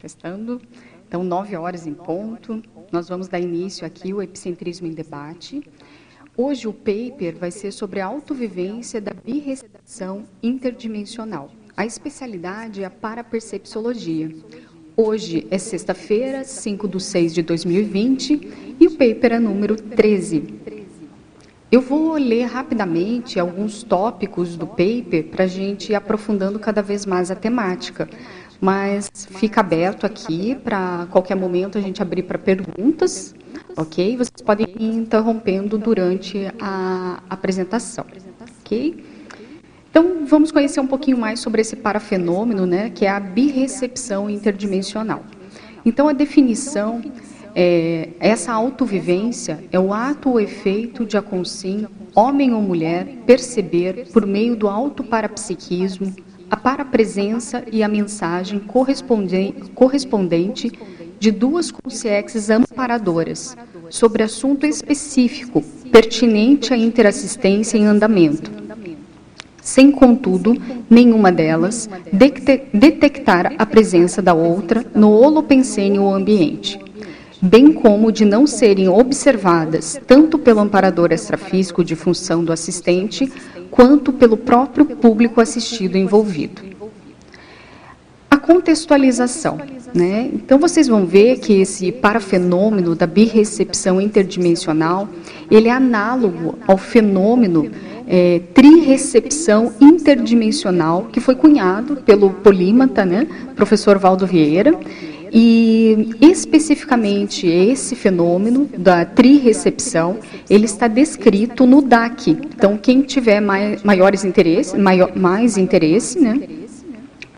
Testando. Então, nove horas em ponto. Nós vamos dar início aqui ao Epicentrismo em Debate. Hoje o paper vai ser sobre a autovivência da birrecepção interdimensional. A especialidade é a parapercepciologia. Hoje é sexta-feira, 5 de 6 de 2020, e o paper é número 13. Eu vou ler rapidamente alguns tópicos do paper para a gente ir aprofundando cada vez mais a temática. Mas fica aberto aqui para qualquer momento a gente abrir para perguntas, ok? Vocês podem ir interrompendo durante a apresentação, ok? Então, vamos conhecer um pouquinho mais sobre esse parafenômeno, né, que é a birrecepção interdimensional. Então, a definição é, essa autovivência é o ato ou efeito de a homem ou mulher, perceber, por meio do autoparapsiquismo, a parapresença e a mensagem correspondente de duas consciências amparadoras sobre assunto específico pertinente à interassistência em andamento, sem, contudo, nenhuma delas detectar a presença da outra no holopensênio ou ambiente bem como de não serem observadas tanto pelo amparador extrafísico de função do assistente, quanto pelo próprio público assistido envolvido. A contextualização. Né? Então, vocês vão ver que esse parafenômeno da birrecepção interdimensional, ele é análogo ao fenômeno é, trirecepção interdimensional, que foi cunhado pelo polímata, né, professor Valdo Vieira, e especificamente esse fenômeno da trirecepção, ele está descrito no DAC. Então, quem tiver mais, maiores interesse, maior, mais interesse, né,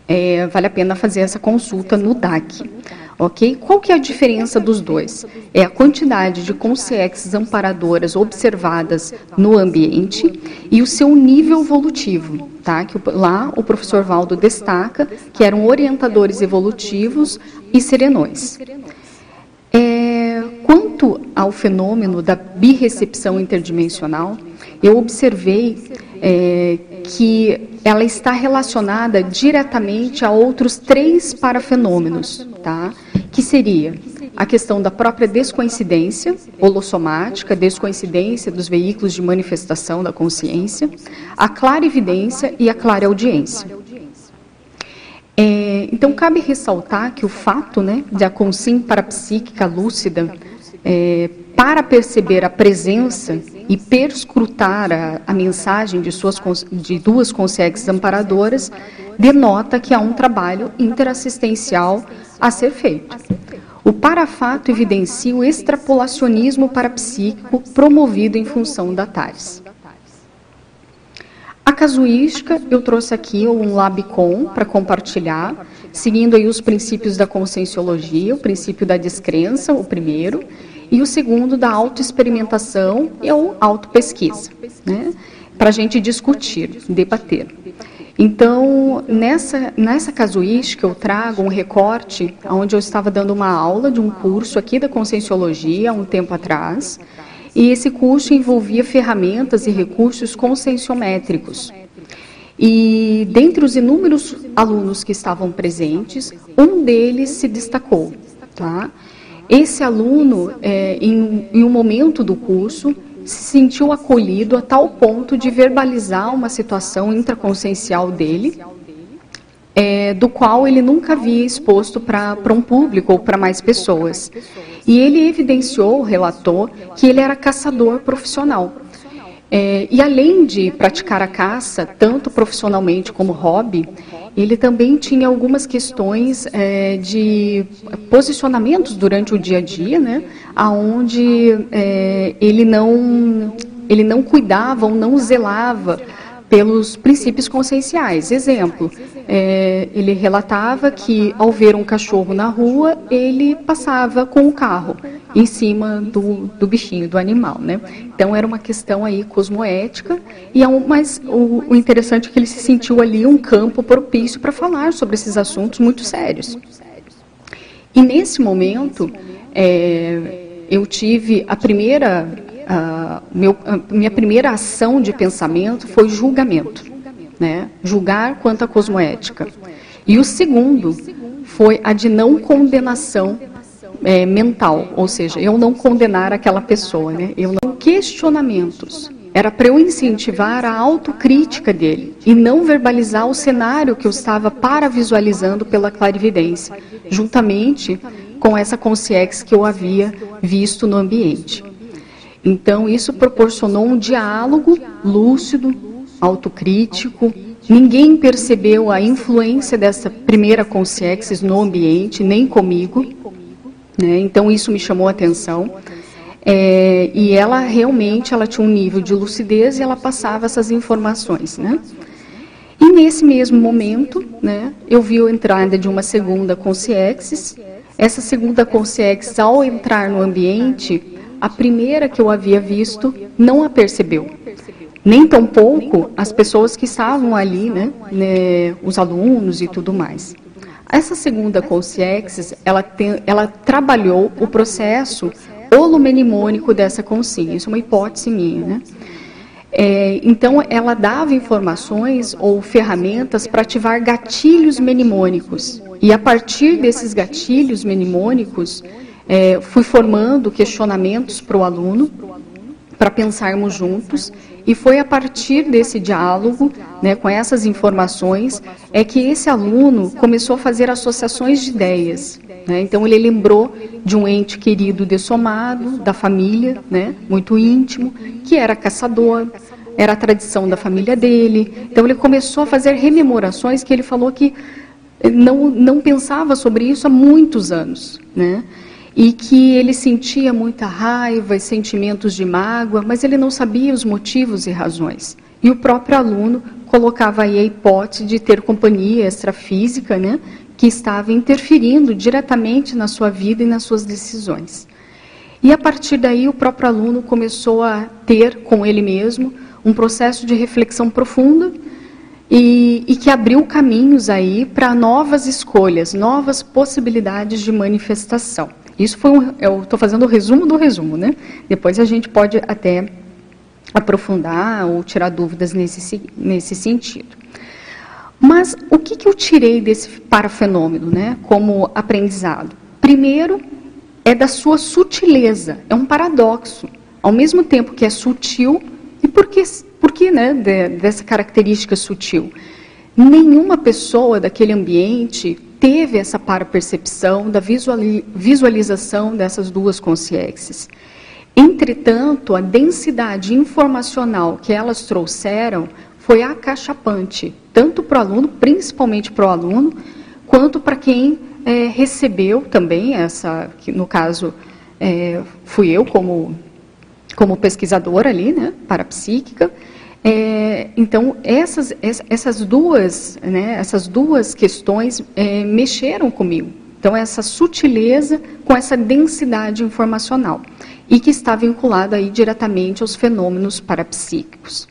é, vale a pena fazer essa consulta no DAC. Ok? Qual que é a diferença dos dois? É a quantidade de consciências amparadoras observadas no ambiente e o seu nível evolutivo, tá? Que lá o professor Valdo destaca que eram orientadores evolutivos e serenões. É, quanto ao fenômeno da birrecepção interdimensional, eu observei é, que ela está relacionada diretamente a outros três parafenômenos, tá? que seria a questão da própria descoincidência holossomática, descoincidência dos veículos de manifestação da consciência, a clarividência e a clareaudiência. É, então, cabe ressaltar que o fato né, de a consciência parapsíquica lúcida, é, para perceber a presença e perscrutar a, a mensagem de, suas, de duas consciências amparadoras, denota que há um trabalho interassistencial a ser feito. O parafato evidencia o extrapolacionismo parapsíquico promovido em função da TARES. A casuística, eu trouxe aqui um Labicon para compartilhar, seguindo aí os princípios da conscienciologia, o princípio da descrença, o primeiro, e o segundo da autoexperimentação e ou autopesquisa, né? para a gente discutir, debater. Então, nessa, nessa casuística, eu trago um recorte onde eu estava dando uma aula de um curso aqui da Conscienciologia, há um tempo atrás, e esse curso envolvia ferramentas e recursos conscienciométricos. E dentre os inúmeros alunos que estavam presentes, um deles se destacou. Tá? Esse aluno, é, em, em um momento do curso, se sentiu acolhido a tal ponto de verbalizar uma situação intraconsciencial dele, é, do qual ele nunca havia exposto para um público ou para mais pessoas. E ele evidenciou, relatou, que ele era caçador profissional. É, e além de praticar a caça, tanto profissionalmente como hobby, ele também tinha algumas questões é, de posicionamentos durante o dia a dia, né, aonde é, ele não ele não cuidava ou não zelava pelos princípios conscienciais. Exemplo, é, ele relatava que ao ver um cachorro na rua, ele passava com o carro em cima do, do bichinho, do animal, né? Então era uma questão aí cosmoética e é um, mas o, o interessante é que ele se sentiu ali um campo propício para falar sobre esses assuntos muito sérios. E nesse momento é, eu tive a primeira a, meu, a minha primeira ação de pensamento foi julgamento, né? Julgar quanto à cosmoética. E o segundo foi a de não condenação é, mental, ou seja, eu não condenar aquela pessoa, né? Eu não questionamentos. Era para eu incentivar a autocrítica dele e não verbalizar o cenário que eu estava para visualizando pela clarividência, juntamente com essa consciência que eu havia visto no ambiente. Então, isso proporcionou um diálogo lúcido, autocrítico. Ninguém percebeu a influência dessa primeira consciência no ambiente, nem comigo. Né? Então, isso me chamou a atenção. É, e ela realmente ela tinha um nível de lucidez e ela passava essas informações. Né? E nesse mesmo momento, né, eu vi a entrada de uma segunda consciência. Essa segunda consciência, ao entrar no ambiente, a primeira que eu havia visto não a percebeu. Nem tampouco as pessoas que estavam ali, né, né os alunos e tudo mais. Essa segunda consciência, ela, tem, ela trabalhou o processo holomenimônico dessa consciência, isso é uma hipótese minha, né? É, então, ela dava informações ou ferramentas para ativar gatilhos menimônicos. E a partir desses gatilhos menimônicos, é, fui formando questionamentos para o aluno, para pensarmos juntos, e foi a partir desse diálogo, né, com essas informações, é que esse aluno começou a fazer associações de ideias. Né? Então, ele lembrou de um ente querido dessomado, da família, né, muito íntimo, que era caçador, era a tradição da família dele. Então, ele começou a fazer rememorações que ele falou que não, não pensava sobre isso há muitos anos. Né? E que ele sentia muita raiva e sentimentos de mágoa, mas ele não sabia os motivos e razões. E o próprio aluno colocava aí a hipótese de ter companhia extrafísica, né, que estava interferindo diretamente na sua vida e nas suas decisões. E a partir daí o próprio aluno começou a ter com ele mesmo um processo de reflexão profunda e, e que abriu caminhos aí para novas escolhas, novas possibilidades de manifestação. Isso foi um, eu estou fazendo o resumo do resumo, né? Depois a gente pode até aprofundar ou tirar dúvidas nesse, nesse sentido. Mas o que, que eu tirei desse parafenômeno, né, como aprendizado? Primeiro, é da sua sutileza, é um paradoxo. Ao mesmo tempo que é sutil, e por que, por que né, de, dessa característica sutil? Nenhuma pessoa daquele ambiente teve essa para-percepção da visualização dessas duas consciências. Entretanto, a densidade informacional que elas trouxeram foi acachapante, tanto para o aluno, principalmente para o aluno, quanto para quem é, recebeu também essa, que no caso é, fui eu como, como pesquisadora ali, né, parapsíquica, é, então, essas, essas, duas, né, essas duas questões é, mexeram comigo. Então, essa sutileza com essa densidade informacional. E que está vinculada aí diretamente aos fenômenos parapsíquicos.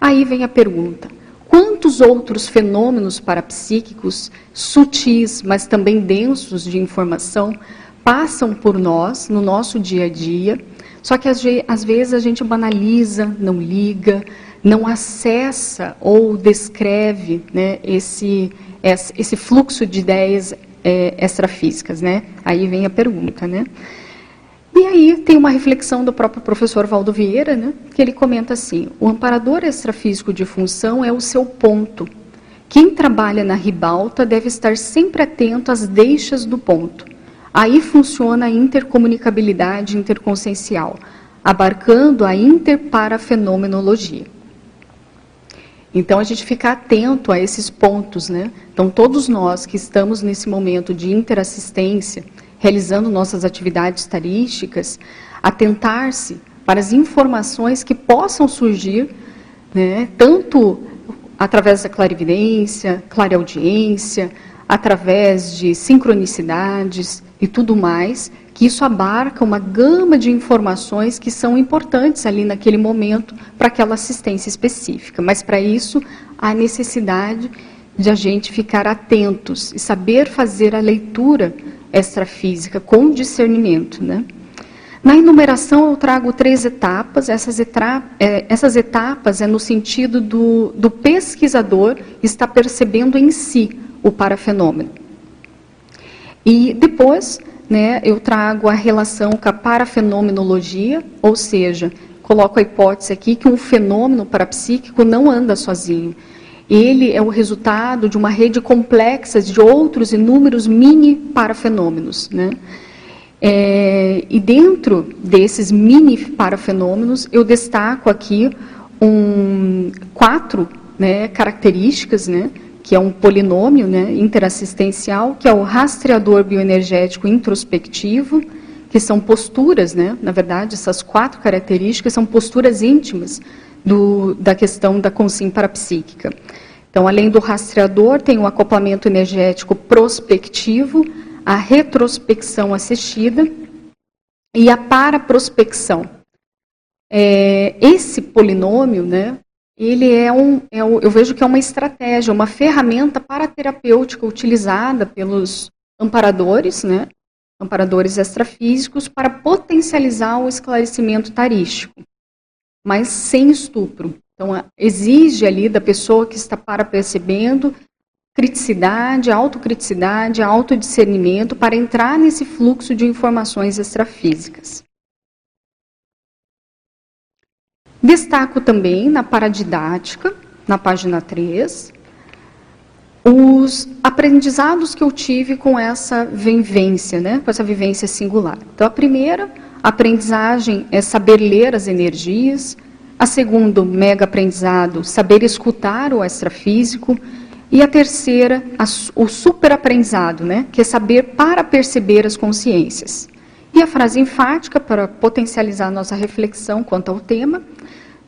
Aí vem a pergunta: quantos outros fenômenos parapsíquicos, sutis, mas também densos de informação, passam por nós no nosso dia a dia? Só que às vezes a gente banaliza, não liga, não acessa ou descreve né, esse, esse fluxo de ideias é, extrafísicas. Né? Aí vem a pergunta. Né? E aí tem uma reflexão do próprio professor Valdo Vieira, né, que ele comenta assim: o amparador extrafísico de função é o seu ponto. Quem trabalha na ribalta deve estar sempre atento às deixas do ponto. Aí funciona a intercomunicabilidade interconsciencial, abarcando a interparafenomenologia. Então a gente fica atento a esses pontos, né? Então todos nós que estamos nesse momento de interassistência, realizando nossas atividades tarísticas, atentar-se para as informações que possam surgir, né? Tanto através da clarividência, clareaudiência, através de sincronicidades e tudo mais, que isso abarca uma gama de informações que são importantes ali naquele momento para aquela assistência específica. Mas para isso há necessidade de a gente ficar atentos e saber fazer a leitura extrafísica com discernimento, né? Na enumeração eu trago três etapas. Essas, etra é, essas etapas é no sentido do, do pesquisador estar percebendo em si o parafenômeno. E depois, né, eu trago a relação com a parafenomenologia, ou seja, coloco a hipótese aqui que um fenômeno parapsíquico não anda sozinho. Ele é o resultado de uma rede complexa de outros inúmeros mini parafenômenos. Né? É, e dentro desses mini parafenômenos, eu destaco aqui um, quatro né, características, né, que é um polinômio né, interassistencial, que é o rastreador bioenergético introspectivo, que são posturas, né, na verdade, essas quatro características são posturas íntimas do, da questão da consciência parapsíquica. Então, além do rastreador, tem o acoplamento energético prospectivo, a retrospecção assistida e a paraprospecção. É, esse polinômio, né, ele é um, é eu vejo que é uma estratégia, uma ferramenta paraterapêutica utilizada pelos amparadores, né, amparadores extrafísicos, para potencializar o esclarecimento tarístico, mas sem estupro. Então, exige ali da pessoa que está para percebendo criticidade, autocriticidade, autodiscernimento para entrar nesse fluxo de informações extrafísicas. Destaco também na paradidática, na página 3, os aprendizados que eu tive com essa vivência, né, com essa vivência singular. Então, a primeira aprendizagem é saber ler as energias, a segunda, mega aprendizado, saber escutar o extrafísico, e a terceira, a, o superaprendizado, né, que é saber para perceber as consciências. E a frase enfática, para potencializar nossa reflexão quanto ao tema,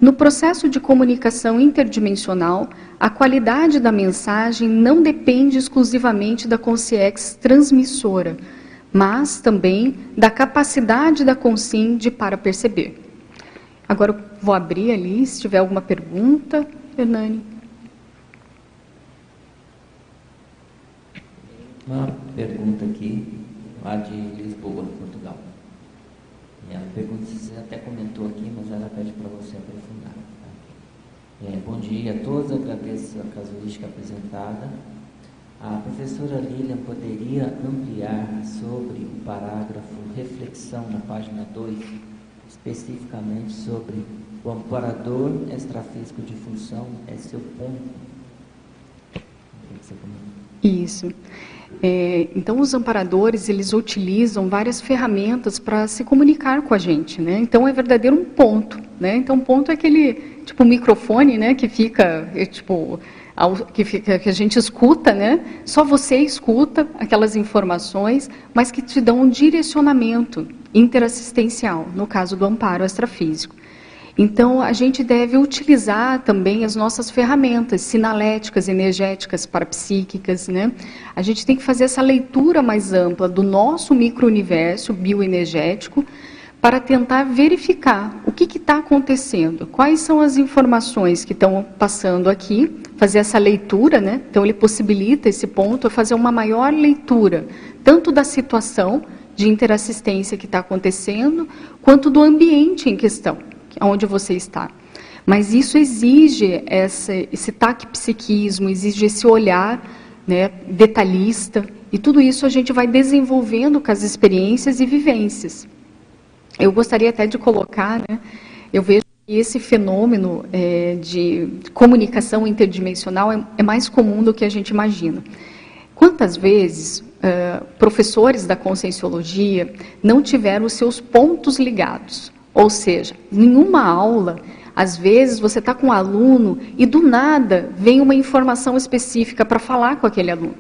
no processo de comunicação interdimensional, a qualidade da mensagem não depende exclusivamente da consciência transmissora, mas também da capacidade da consciência de para perceber. Agora vou abrir ali, se tiver alguma pergunta, Hernani. Uma pergunta aqui, lá de Lisboa, Portugal. E a pergunta você até comentou aqui, mas ela pede para você aprofundar. Tá? É, bom dia a todos, agradeço a casuística apresentada. A professora Lilian poderia ampliar sobre o parágrafo reflexão na página 2, especificamente sobre o amparador extrafísico de função é seu ponto? Isso. É, então, os amparadores, eles utilizam várias ferramentas para se comunicar com a gente, né? Então, é verdadeiro um ponto, né? Então, ponto é aquele, tipo, microfone, né? Que fica, é, tipo, que, fica, que a gente escuta, né? Só você escuta aquelas informações, mas que te dão um direcionamento interassistencial, no caso do amparo extrafísico. Então, a gente deve utilizar também as nossas ferramentas sinaléticas, energéticas, parapsíquicas. Né? A gente tem que fazer essa leitura mais ampla do nosso micro-universo bioenergético para tentar verificar o que está acontecendo, quais são as informações que estão passando aqui, fazer essa leitura, né? então ele possibilita esse ponto, fazer uma maior leitura, tanto da situação de interassistência que está acontecendo, quanto do ambiente em questão onde você está. Mas isso exige essa, esse taquipsiquismo, exige esse olhar né, detalhista, e tudo isso a gente vai desenvolvendo com as experiências e vivências. Eu gostaria até de colocar, né, eu vejo que esse fenômeno é, de comunicação interdimensional é, é, mais comum do que a gente imagina. Quantas vezes uh, professores da conscienciologia não tiveram os seus pontos ligados? Ou seja, nenhuma aula, às vezes você está com um aluno e do nada vem uma informação específica para falar com aquele aluno.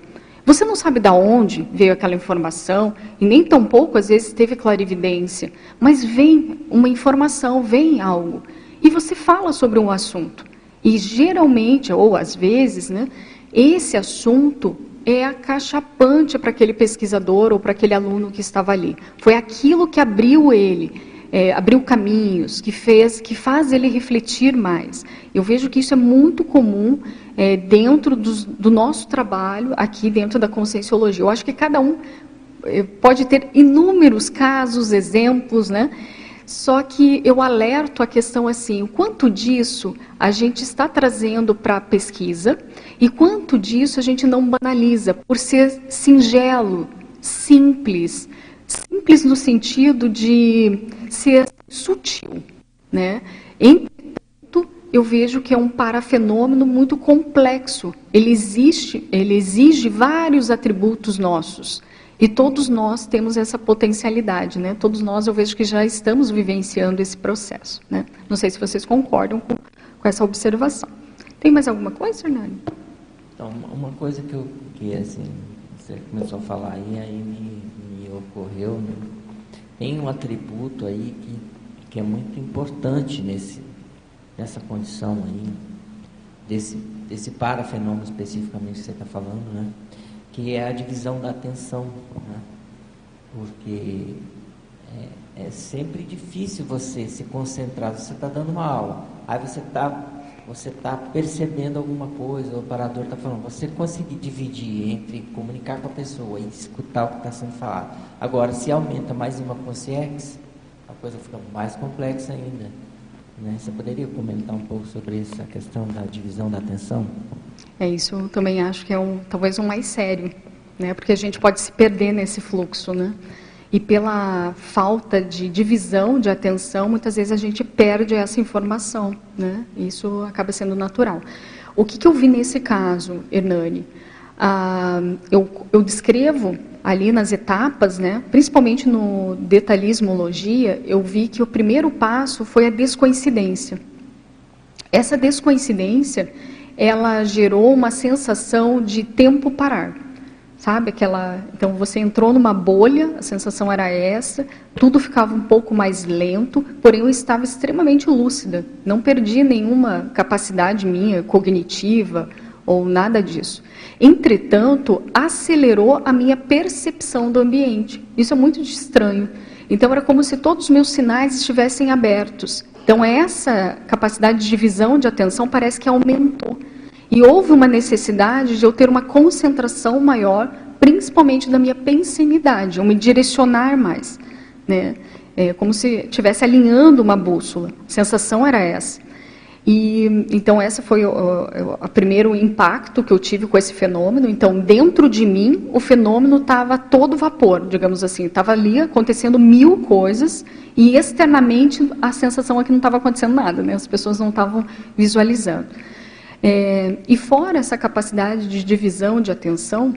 Você não sabe de onde veio aquela informação, e nem tampouco às vezes teve clarividência, mas vem uma informação, vem algo, e você fala sobre um assunto. E geralmente, ou às vezes, né, esse assunto é acachapante para aquele pesquisador ou para aquele aluno que estava ali. Foi aquilo que abriu ele é, abriu caminhos, que fez, que faz ele refletir mais. Eu vejo que isso é muito comum é, dentro do, do nosso trabalho aqui dentro da conscienciologia. Eu acho que cada um é, pode ter inúmeros casos, exemplos, né? Só que eu alerto a questão assim, o quanto disso a gente está trazendo para a pesquisa e quanto disso a gente não banaliza por ser singelo, simples, simples no sentido de ser sutil, né? Entretanto, eu vejo que é um parafenômeno muito complexo. Ele existe, ele exige vários atributos nossos. E todos nós temos essa potencialidade, né? Todos nós eu vejo que já estamos vivenciando esse processo, né? Não sei se vocês concordam com, com essa observação. Tem mais alguma coisa, Hernani? Então, uma coisa que eu que assim, você começou a falar aí, aí me ocorreu, né? tem um atributo aí que, que é muito importante nesse, nessa condição aí, desse, desse parafenômeno especificamente que você está falando, né? que é a divisão da atenção, né? porque é, é, sempre difícil você se concentrar. Você está dando uma aula, aí você está você tá percebendo alguma coisa, o operador está falando, você conseguir dividir entre comunicar com a pessoa e escutar o que está sendo falado. Agora, se aumenta mais uma consciência, a coisa fica mais complexa ainda. Né? Você poderia comentar um pouco sobre essa questão da divisão da atenção? É isso, eu também acho que é um, talvez um mais sério, né? Porque a gente pode se perder nesse fluxo, né? E pela falta de divisão de atenção, muitas vezes a gente perde essa informação, né? Isso acaba sendo natural. O que, que eu vi nesse caso, Hernani? Ah, eu, eu descrevo ali nas etapas, né, principalmente no detalhismologia, eu vi que o primeiro passo foi a descoincidência. Essa descoincidência ela gerou uma sensação de tempo parar. Sabe aquela, então você entrou numa bolha, a sensação era essa, tudo ficava um pouco mais lento, porém eu estava extremamente lúcida, não perdi nenhuma capacidade minha cognitiva ou nada disso. Entretanto, acelerou a minha percepção do ambiente. Isso é muito estranho. Então era como se todos os meus sinais estivessem abertos. Então, essa capacidade de visão, de atenção, parece que aumentou. E houve uma necessidade de eu ter uma concentração maior, principalmente da minha pensinidade, eu me direcionar mais. Né? É como se estivesse alinhando uma bússola. A sensação era essa. E então essa foi o, primeiro impacto que eu tive com esse fenômeno. Então dentro de mim o fenômeno estava todo vapor, digamos assim, estava ali acontecendo mil coisas e externamente a sensação é que não estava acontecendo nada, né? As pessoas não estavam visualizando. É, e fora essa capacidade de divisão de atenção,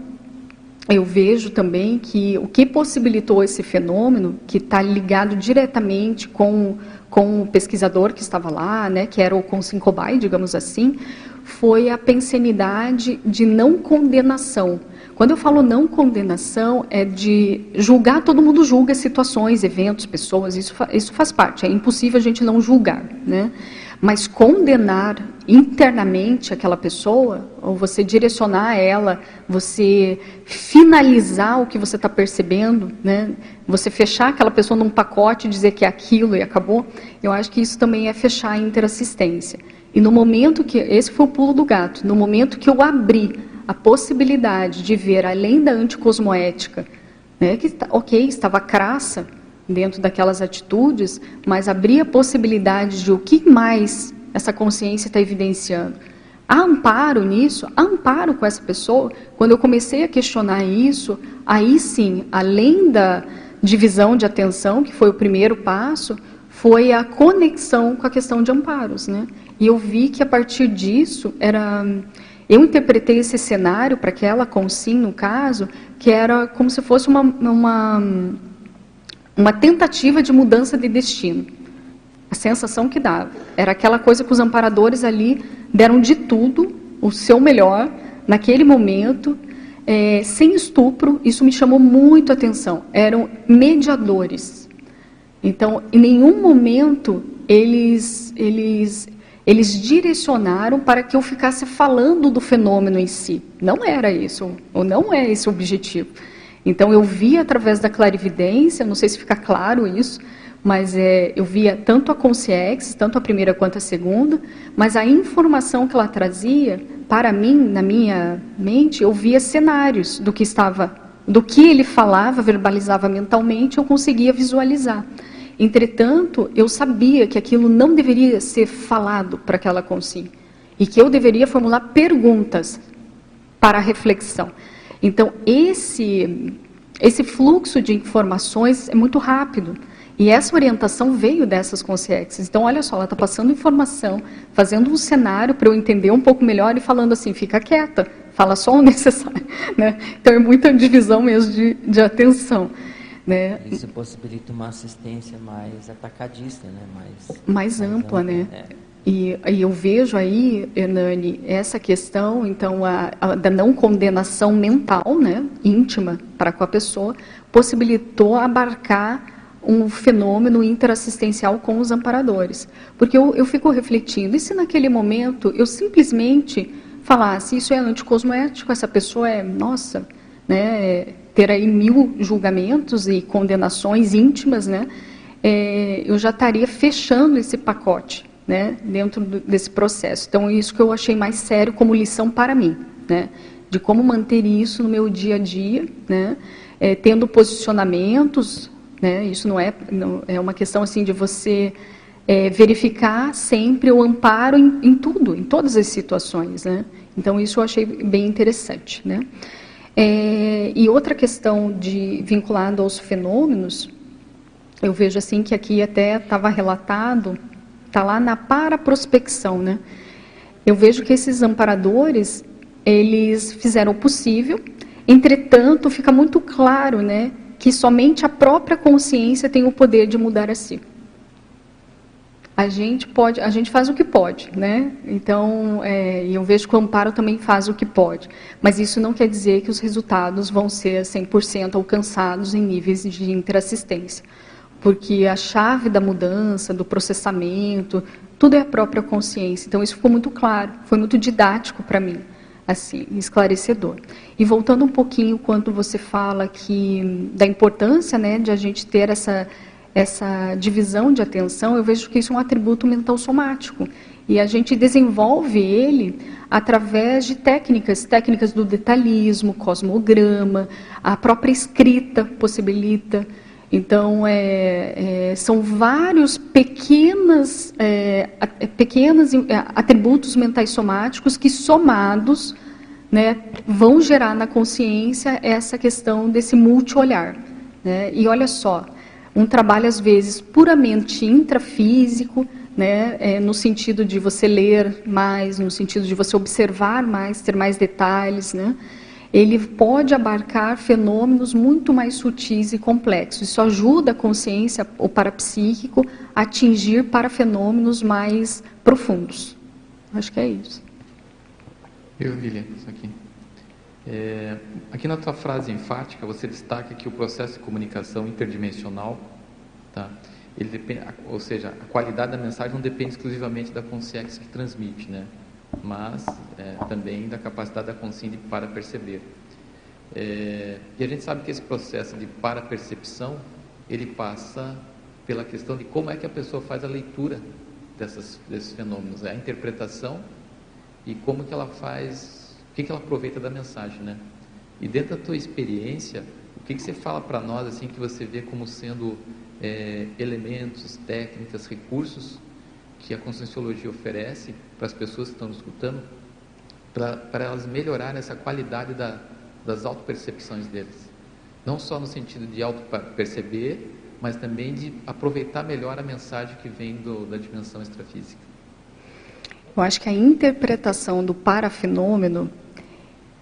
eu vejo também que o que possibilitou esse fenômeno, que está ligado diretamente com, com o pesquisador que estava lá, né, que era o Consincobai, digamos assim, foi a pensenidade de não condenação. Quando eu falo não condenação, é de julgar, todo mundo julga situações, eventos, pessoas, isso, isso faz parte, é impossível a gente não julgar, né? Mas condenar internamente aquela pessoa, ou você direcionar ela, você finalizar o que você está percebendo, né? você fechar aquela pessoa num pacote dizer que é aquilo e acabou, eu acho que isso também é fechar a interassistência. E no momento que, esse foi o pulo do gato, no momento que eu abri a possibilidade de ver além da anticosmoética, né, que, ok, estava crassa, dentro daquelas atitudes, mas abrir a possibilidade de o que mais essa consciência está evidenciando. Há amparo nisso? Há amparo com essa pessoa? Quando eu comecei a questionar isso, aí sim, além da divisão de atenção, que foi o primeiro passo, foi a conexão com a questão de amparos. Né? E eu vi que a partir disso era. Eu interpretei esse cenário para aquela consim, no caso, que era como se fosse uma, uma uma tentativa de mudança de destino. A sensação que dava era aquela coisa que os amparadores ali deram de tudo, o seu melhor, naquele momento, é, sem estupro. Isso me chamou muito a atenção. Eram mediadores. Então, em nenhum momento eles, eles, eles direcionaram para que eu ficasse falando do fenômeno em si. Não era isso, ou não é esse o objetivo. Então eu via através da clarividência, não sei se fica claro isso, mas é, eu via tanto a consciência, tanto a primeira quanto a segunda, mas a informação que ela trazia, para mim, na minha mente, eu via cenários do que estava, do que ele falava, verbalizava mentalmente, eu conseguia visualizar. Entretanto, eu sabia que aquilo não deveria ser falado para aquela consciência e que eu deveria formular perguntas para a reflexão. Então, esse, esse fluxo de informações é muito rápido. E essa orientação veio dessas consciências. Então, olha só, ela está passando informação, fazendo um cenário para eu entender um pouco melhor e falando assim, fica quieta, fala só o necessário. Né? Então, é muita divisão mesmo de, de atenção. Né? Isso possibilita uma assistência mais atacadista, né? mais, mais, mais ampla. ampla né? É. E, e, eu vejo aí, Hernani, essa questão, então, a, a, da não condenação mental, né, íntima para com a pessoa, possibilitou abarcar um fenômeno interassistencial com os amparadores. Porque eu, eu fico refletindo, e se naquele momento eu simplesmente falasse, isso é anticosmoético, essa pessoa é, nossa, né, ter aí mil julgamentos e condenações íntimas, né, é, eu já estaria fechando esse pacote né, dentro desse processo. Então, isso que eu achei mais sério como lição para mim, né, de como manter isso no meu dia a dia, né, é, tendo posicionamentos, né, isso não é, não, é uma questão assim de você é, verificar sempre o amparo em, em, tudo, em todas as situações, né. Então, isso eu achei bem interessante, né. É, e outra questão de vinculada aos fenômenos, eu vejo assim que aqui até estava relatado está lá na paraprospecção, né? Eu vejo que esses amparadores, eles fizeram o possível, entretanto, fica muito claro, né, que somente a própria consciência tem o poder de mudar a si. A gente pode, a gente faz o que pode, né? Então, é, eu vejo que o amparo também faz o que pode, mas isso não quer dizer que os resultados vão ser 100% alcançados em níveis de interassistência porque a chave da mudança, do processamento, tudo é a própria consciência. Então isso ficou muito claro, foi muito didático para mim, assim, esclarecedor. E voltando um pouquinho quando você fala que da importância, né, de a gente ter essa essa divisão de atenção, eu vejo que isso é um atributo mental somático. E a gente desenvolve ele através de técnicas, técnicas do detalhismo, cosmograma, a própria escrita possibilita então, é, é, são vários pequenas, é, pequenos é, atributos mentais somáticos que, somados, né, vão gerar na consciência essa questão desse multi-olhar. Né? E olha só, um trabalho, às vezes, puramente intrafísico, né, é, no sentido de você ler mais, no sentido de você observar mais, ter mais detalhes, né? Ele pode abarcar fenômenos muito mais sutis e complexos. Isso ajuda a consciência, o parapsíquico, a atingir para fenômenos mais profundos. Acho que é isso. Eu, William, isso aqui. É, aqui na tua frase enfática, você destaca que o processo de comunicação interdimensional, tá? Ele depende, ou seja, a qualidade da mensagem não depende exclusivamente da consciência que transmite, né? Mas é, também da capacidade da consciência para perceber. É, e a gente sabe que esse processo de para-percepção, ele passa pela questão de como é que a pessoa faz a leitura dessas, desses fenômenos, é a interpretação e como que ela faz, o que, que ela aproveita da mensagem, né? E dentro da tua experiência, o que, que você fala para nós, assim, que você vê como sendo é, elementos, técnicas, recursos que a Conscienciologia oferece para as pessoas que estão escutando, para elas melhorarem essa qualidade da, das autopercepções deles. Não só no sentido de auto-perceber, mas também de aproveitar melhor a mensagem que vem do, da dimensão extrafísica. Eu acho que a interpretação do parafenômeno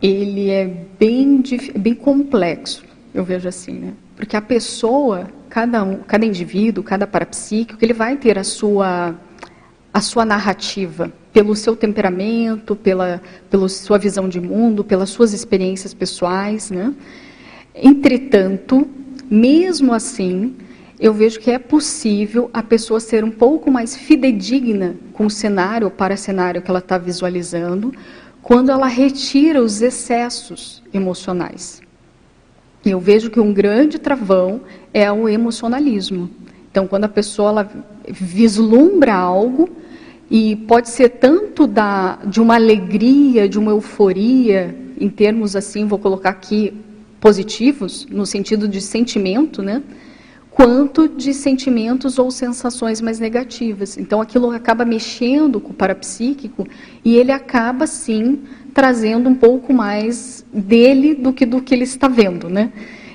ele é bem, bem complexo, eu vejo assim, né? Porque a pessoa, cada um, cada indivíduo, cada parapsíquico, ele vai ter a sua a sua narrativa, pelo seu temperamento, pela, pela sua visão de mundo, pelas suas experiências pessoais. Né? Entretanto, mesmo assim, eu vejo que é possível a pessoa ser um pouco mais fidedigna com o cenário para cenário que ela está visualizando, quando ela retira os excessos emocionais. Eu vejo que um grande travão é o emocionalismo. Então, quando a pessoa ela vislumbra algo, e pode ser tanto da, de uma alegria, de uma euforia, em termos assim, vou colocar aqui, positivos, no sentido de sentimento, né? quanto de sentimentos ou sensações mais negativas. Então, aquilo acaba mexendo com o parapsíquico e ele acaba, sim, trazendo um pouco mais dele do que do que ele está vendo. Né?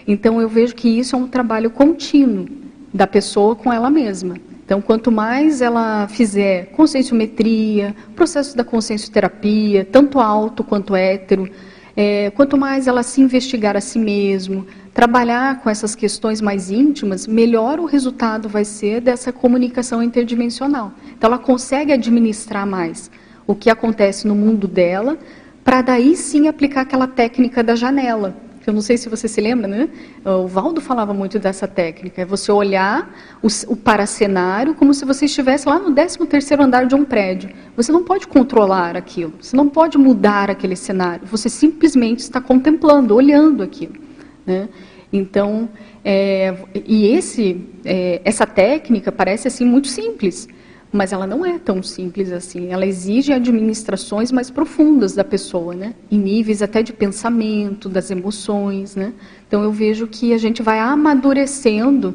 Então eu vejo que isso é um trabalho contínuo da pessoa com ela mesma. Então, quanto mais ela fizer conscienciometria, processo da consciencioterapia, tanto alto quanto hétero, é, quanto mais ela se investigar a si mesmo, trabalhar com essas questões mais íntimas, melhor o resultado vai ser dessa comunicação interdimensional. Então, ela consegue administrar mais o que acontece no mundo dela, para daí sim aplicar aquela técnica da janela eu não sei se você se lembra, né? O Valdo falava muito dessa técnica. É você olhar o, o paracenário como se você estivesse lá no 13 terceiro andar de um prédio. Você não pode controlar aquilo. Você não pode mudar aquele cenário. Você simplesmente está contemplando, olhando aquilo. Né? Então, é, e esse, é, essa técnica parece assim muito simples mas ela não é tão simples assim. Ela exige administrações mais profundas da pessoa, né? Em níveis até de pensamento, das emoções, né? Então eu vejo que a gente vai amadurecendo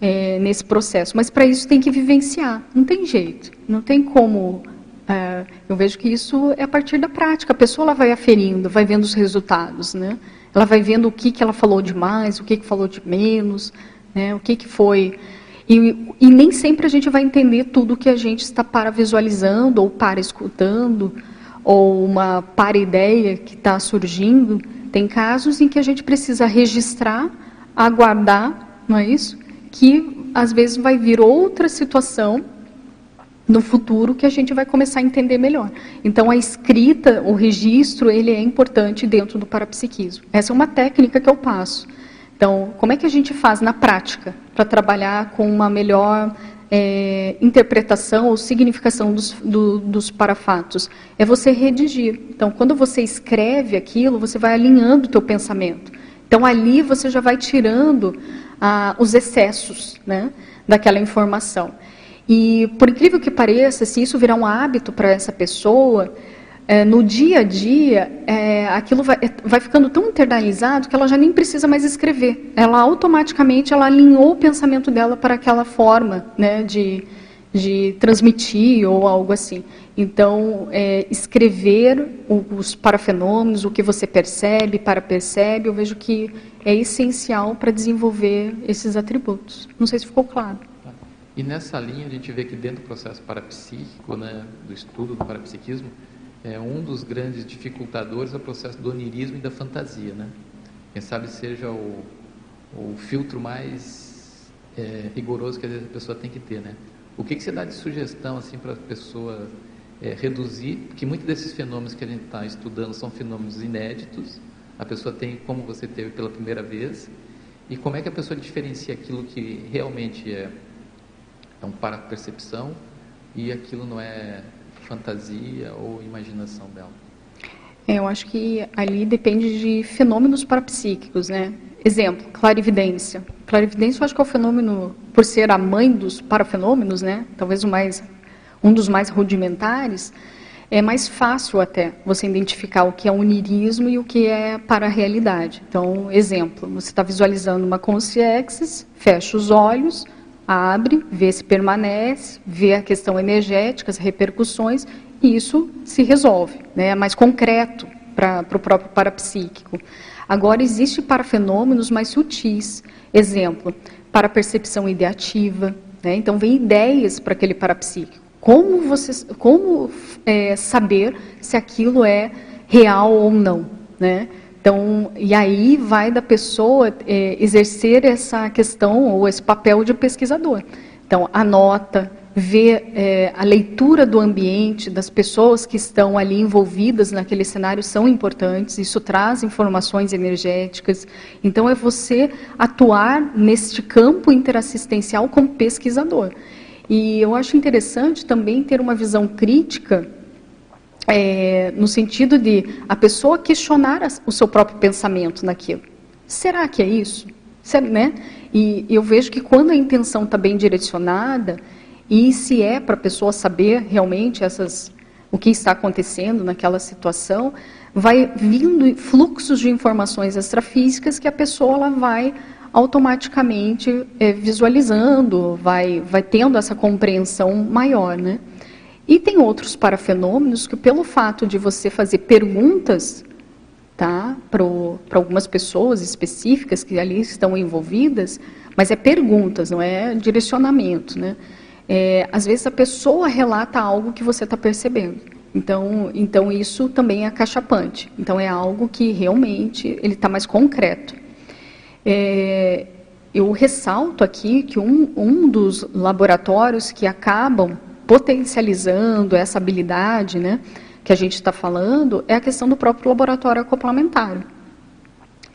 é, nesse processo, mas para isso tem que vivenciar. Não tem jeito, não tem como. É, eu vejo que isso é a partir da prática. A pessoa ela vai aferindo, vai vendo os resultados, né? Ela vai vendo o que que ela falou de mais, o que que falou de menos, né? O que que foi e, e nem sempre a gente vai entender tudo que a gente está para visualizando ou para escutando ou uma para ideia que está surgindo. Tem casos em que a gente precisa registrar, aguardar, não é isso? Que às vezes vai vir outra situação no futuro que a gente vai começar a entender melhor. Então a escrita, o registro, ele é importante dentro do parapsiquismo. Essa é uma técnica que eu passo. Então, como é que a gente faz na prática para trabalhar com uma melhor é, interpretação ou significação dos, do, dos parafatos? É você redigir. Então, quando você escreve aquilo, você vai alinhando o teu pensamento. Então, ali você já vai tirando ah, os excessos né, daquela informação. E, por incrível que pareça, se isso virar um hábito para essa pessoa, é, no dia a dia, é, aquilo vai, é, vai, ficando tão internalizado que ela já nem precisa mais escrever. Ela automaticamente ela alinhou o pensamento dela para aquela forma né, de, de transmitir ou algo assim. Então, é, escrever os parafenômenos, o que você percebe, para percebe, eu vejo que é essencial para desenvolver esses atributos. Não sei se ficou claro. E nessa linha a gente vê que dentro do processo parapsíquico, né, do estudo do parapsiquismo, é, um dos grandes dificultadores é o processo do onirismo e da fantasia, né? Quem sabe seja o, o filtro mais é, rigoroso que a pessoa tem que ter, né? O que, que você dá de sugestão assim para a pessoa é, reduzir? Porque muitos desses fenômenos que a gente está estudando são fenômenos inéditos. A pessoa tem como você teve pela primeira vez e como é que a pessoa diferencia aquilo que realmente é, é um para-percepção e aquilo não é fantasia ou imaginação dela? É, eu acho que ali depende de fenômenos parapsíquicos, né? Exemplo, clarividência. Clarividência eu acho que é o fenômeno, por ser a mãe dos parafenômenos, né? Talvez o mais, um dos mais rudimentares, é mais fácil até você identificar o que é onirismo e o que é para a realidade. Então, exemplo, você está visualizando uma consciência, fecha os olhos, abre, vê se permanece, vê a questão energética, as repercussões, e isso se resolve, né? é mais concreto para o próprio parapsíquico. Agora, existe para fenômenos mais sutis, exemplo, para percepção ideativa, né? então vem ideias para aquele parapsíquico. Como, você, como é, saber se aquilo é real ou não? Né? Então, e aí vai da pessoa é, exercer essa questão ou esse papel de pesquisador. Então, anota, vê é, a leitura do ambiente, das pessoas que estão ali envolvidas naquele cenário são importantes, isso traz informações energéticas. Então, é você atuar neste campo interassistencial como pesquisador. E eu acho interessante também ter uma visão crítica é, no sentido de a pessoa questionar o seu próprio pensamento naquilo. Será que é isso? Será, né? E eu vejo que quando a intenção está bem direcionada, e se é para a pessoa saber realmente essas, o que está acontecendo naquela situação, vai vindo fluxos de informações extrafísicas que a pessoa ela vai automaticamente é, visualizando, vai, vai tendo essa compreensão maior, né? E tem outros parafenômenos que, pelo fato de você fazer perguntas, tá? Para algumas pessoas específicas que ali estão envolvidas, mas é perguntas, não é direcionamento, né? É, às vezes a pessoa relata algo que você está percebendo. Então, então isso também é acachapante. Então é algo que realmente ele está mais concreto. É, eu ressalto aqui que um, um dos laboratórios que acabam potencializando essa habilidade, né, que a gente está falando, é a questão do próprio laboratório acoplamentário.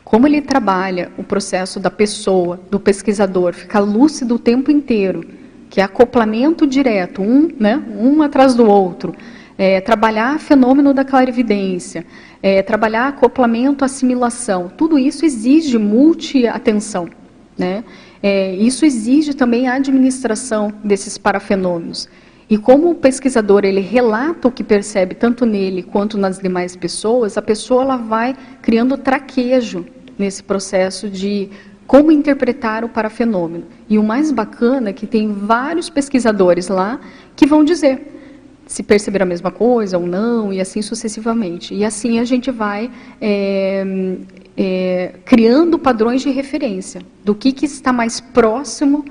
Como ele trabalha o processo da pessoa, do pesquisador, ficar lúcido o tempo inteiro, que é acoplamento direto, um, né, um atrás do outro, é, trabalhar fenômeno da clarividência, é, trabalhar acoplamento, assimilação, tudo isso exige multi-atenção. Né? É, isso exige também a administração desses parafenômenos. E como o pesquisador ele relata o que percebe tanto nele quanto nas demais pessoas, a pessoa ela vai criando traquejo nesse processo de como interpretar o parafenômeno. E o mais bacana é que tem vários pesquisadores lá que vão dizer se perceber a mesma coisa ou não, e assim sucessivamente. E assim a gente vai é, é, criando padrões de referência do que, que está mais próximo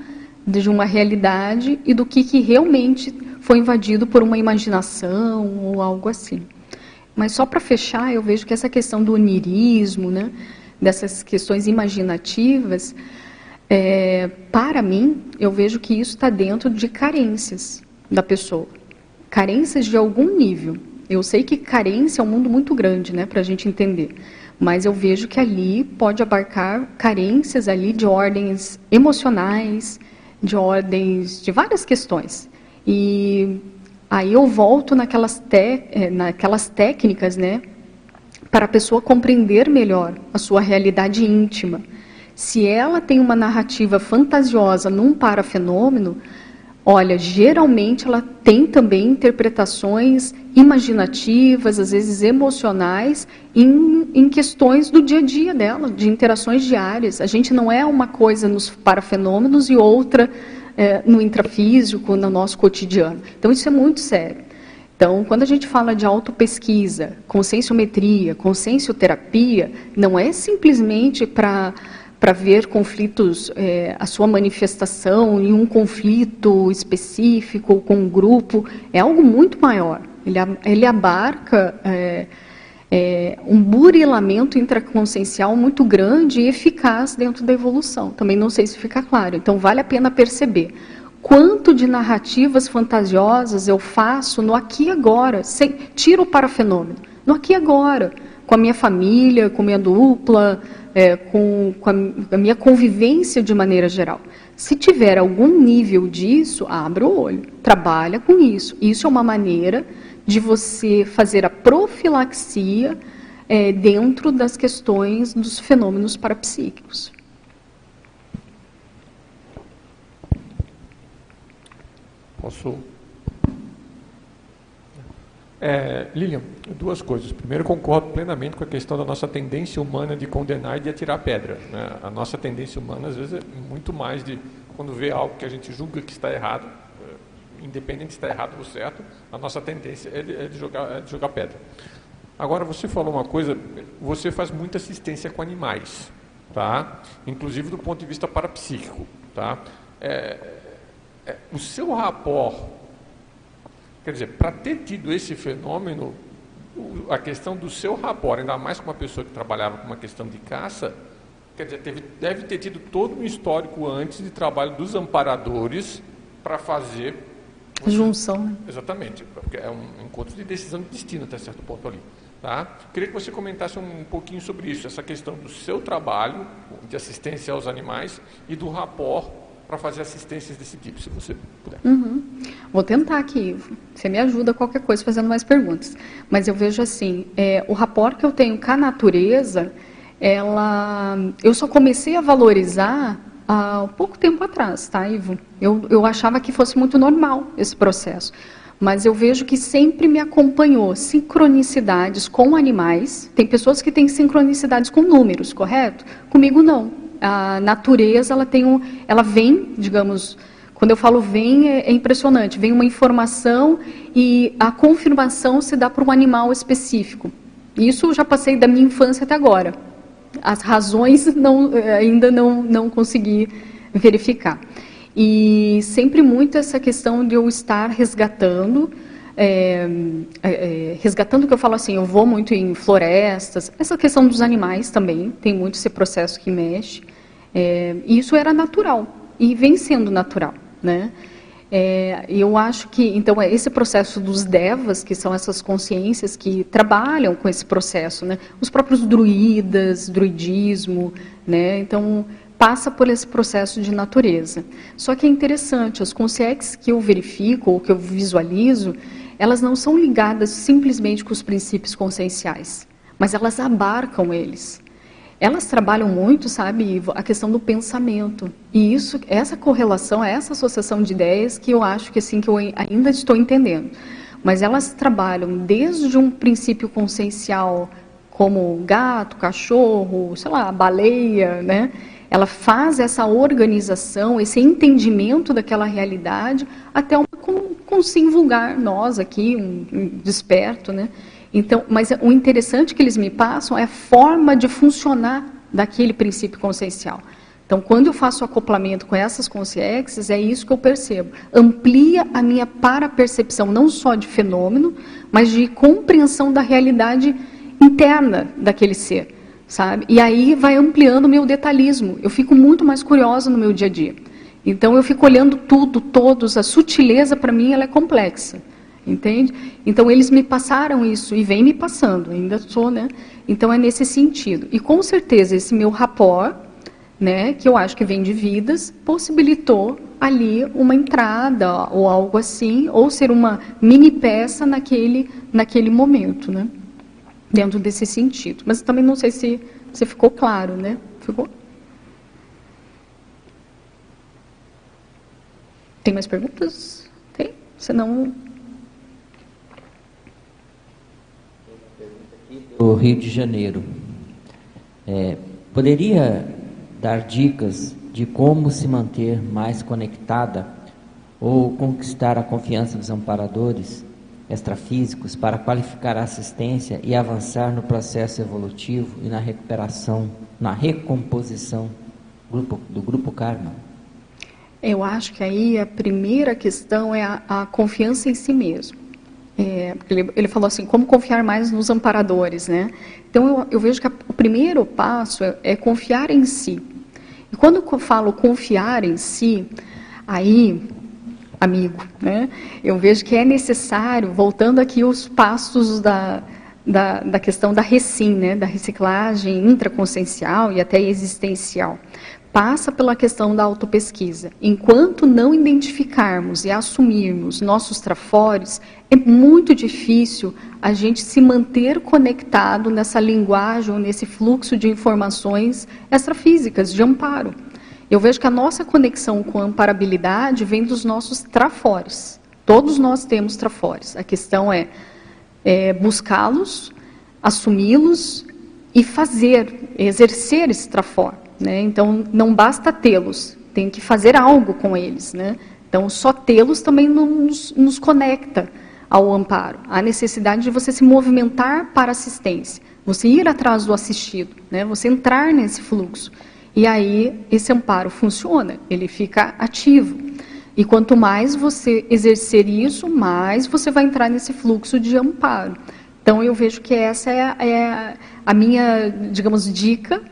de uma realidade e do que, que realmente foi invadido por uma imaginação ou algo assim. Mas só para fechar, eu vejo que essa questão do onirismo, né, dessas questões imaginativas, é, para mim, eu vejo que isso está dentro de carências da pessoa. Carências de algum nível. Eu sei que carência é um mundo muito grande, né, para a gente entender. Mas eu vejo que ali pode abarcar carências ali de ordens emocionais, de ordens de várias questões. E aí eu volto naquelas, te, eh, naquelas técnicas, né, para a pessoa compreender melhor a sua realidade íntima. Se ela tem uma narrativa fantasiosa num parafenômeno, olha, geralmente ela tem também interpretações imaginativas, às vezes emocionais, em, em questões do dia a dia dela, de interações diárias. A gente não é uma coisa nos parafenômenos e outra é, no intrafísico, no nosso cotidiano. Então, isso é muito sério. Então, quando a gente fala de autopesquisa, conscienciometria, consciencioterapia, não é simplesmente para para ver conflitos, é, a sua manifestação em um conflito específico com um grupo, é algo muito maior. Ele, ele abarca é, é, um burilamento intraconsciencial muito grande e eficaz dentro da evolução. Também não sei se fica claro. Então, vale a pena perceber quanto de narrativas fantasiosas eu faço no aqui e agora, sem, tiro o parafenômeno, no aqui e agora, com a minha família, com a minha dupla, é, com, com a, a, minha convivência de maneira geral. Se tiver algum nível disso, abra o olho, trabalha com isso. Isso é uma maneira de você fazer a profilaxia é, dentro das questões dos fenômenos parapsíquicos. Posso? É, Lilian, duas coisas. Primeiro, concordo plenamente com a questão da nossa tendência humana de condenar e de atirar pedra. Né? A nossa tendência humana, às vezes, é muito mais de, quando vê algo que a gente julga que está errado, é, independente se está errado ou certo, a nossa tendência é de, é de, jogar, é de jogar pedra. Agora, você falou uma coisa, você faz muita assistência com animais, tá? inclusive do ponto de vista parapsíquico. Tá? É, é, o seu rapport, quer dizer, para ter tido esse fenômeno, a questão do seu rapport, ainda mais com uma pessoa que trabalhava com uma questão de caça, quer dizer, teve, deve ter tido todo um histórico antes de trabalho dos amparadores para fazer. Junção. Né? Exatamente, porque é um encontro de decisão de destino até certo ponto ali. Tá? Queria que você comentasse um pouquinho sobre isso, essa questão do seu trabalho de assistência aos animais e do rapport para fazer assistências desse tipo, se você puder. Uhum. Vou tentar aqui, Ivo. Você me ajuda qualquer coisa fazendo mais perguntas. Mas eu vejo assim, é, o rapport que eu tenho com a natureza, ela, eu só comecei a valorizar há pouco tempo atrás, tá, Ivo? Eu, eu achava que fosse muito normal esse processo. Mas eu vejo que sempre me acompanhou sincronicidades com animais. Tem pessoas que têm sincronicidades com números, correto? Comigo não a natureza ela tem um, ela vem, digamos, quando eu falo vem é, é impressionante, vem uma informação e a confirmação se dá para um animal específico. Isso eu já passei da minha infância até agora. As razões não, eh, ainda não, não consegui verificar. E sempre muito essa questão de eu estar resgatando, é, é, resgatando que eu falo assim, eu vou muito em florestas, essa questão dos animais também, tem muito esse processo que mexe. É, e isso era natural, e vem sendo natural, né? É, eu acho que, então, é esse processo dos devas, que são essas consciências que trabalham com esse processo, né? Os próprios druidas, druidismo, né? Então, passa por esse processo de natureza. Só que é interessante, as consciências que eu verifico, ou que eu visualizo, elas não são ligadas simplesmente com os princípios conscienciais, mas elas abarcam eles elas trabalham muito, sabe, a questão do pensamento. E isso, essa correlação, essa associação de ideias que eu acho que assim que eu ainda estou entendendo. Mas elas trabalham desde um princípio consciencial, como gato, cachorro, sei lá, baleia, né? Ela faz essa organização, esse entendimento daquela realidade, até uma com, com sim vulgar, nós aqui, um, um desperto, né? Então, mas o interessante que eles me passam é a forma de funcionar daquele princípio consciencial. Então, quando eu faço acoplamento com essas consciências, é isso que eu percebo. Amplia a minha para-percepção, não só de fenômeno, mas de compreensão da realidade interna daquele ser, sabe? E aí vai ampliando o meu detalhismo. Eu fico muito mais curiosa no meu dia a dia. Então, eu fico olhando tudo, todos. A sutileza, para mim, ela é complexa. Entende? Então eles me passaram isso e vem me passando, ainda sou, né? Então é nesse sentido. E com certeza esse meu rapport, né, que eu acho que vem de vidas, possibilitou ali uma entrada ou algo assim, ou ser uma mini peça naquele naquele momento, né? Dentro desse sentido. Mas também não sei se se ficou claro, né? Ficou? Tem mais perguntas? Tem? Senão do Rio de Janeiro. É, poderia dar dicas de como se manter mais conectada ou conquistar a confiança dos amparadores extrafísicos para qualificar a assistência e avançar no processo evolutivo e na recuperação, na recomposição do grupo Karma? Eu acho que aí a primeira questão é a, a confiança em si mesmo. É, ele, ele, falou assim, como confiar mais nos amparadores, né? Então eu, eu vejo que a, o primeiro passo é, é, confiar em si. E quando eu falo confiar em si, aí, amigo, né? Eu vejo que é necessário, voltando aqui os passos da, da, da questão da recim, né? Da reciclagem intraconsciencial e até existencial passa pela questão da autopesquisa. Enquanto não identificarmos e assumirmos nossos trafores, é muito difícil a gente se manter conectado nessa linguagem, nesse fluxo de informações extrafísicas, de amparo. Eu vejo que a nossa conexão com a amparabilidade vem dos nossos trafores. Todos nós temos trafores. A questão é, é buscá-los, assumi-los e fazer, exercer esse trafor. Né? Então, não basta tê-los, tem que fazer algo com eles. Né? Então, só tê-los também nos, nos conecta ao amparo. A necessidade de você se movimentar para assistência, você ir atrás do assistido, né? você entrar nesse fluxo. E aí, esse amparo funciona, ele fica ativo. E quanto mais você exercer isso, mais você vai entrar nesse fluxo de amparo. Então, eu vejo que essa é a, é a minha, digamos, dica,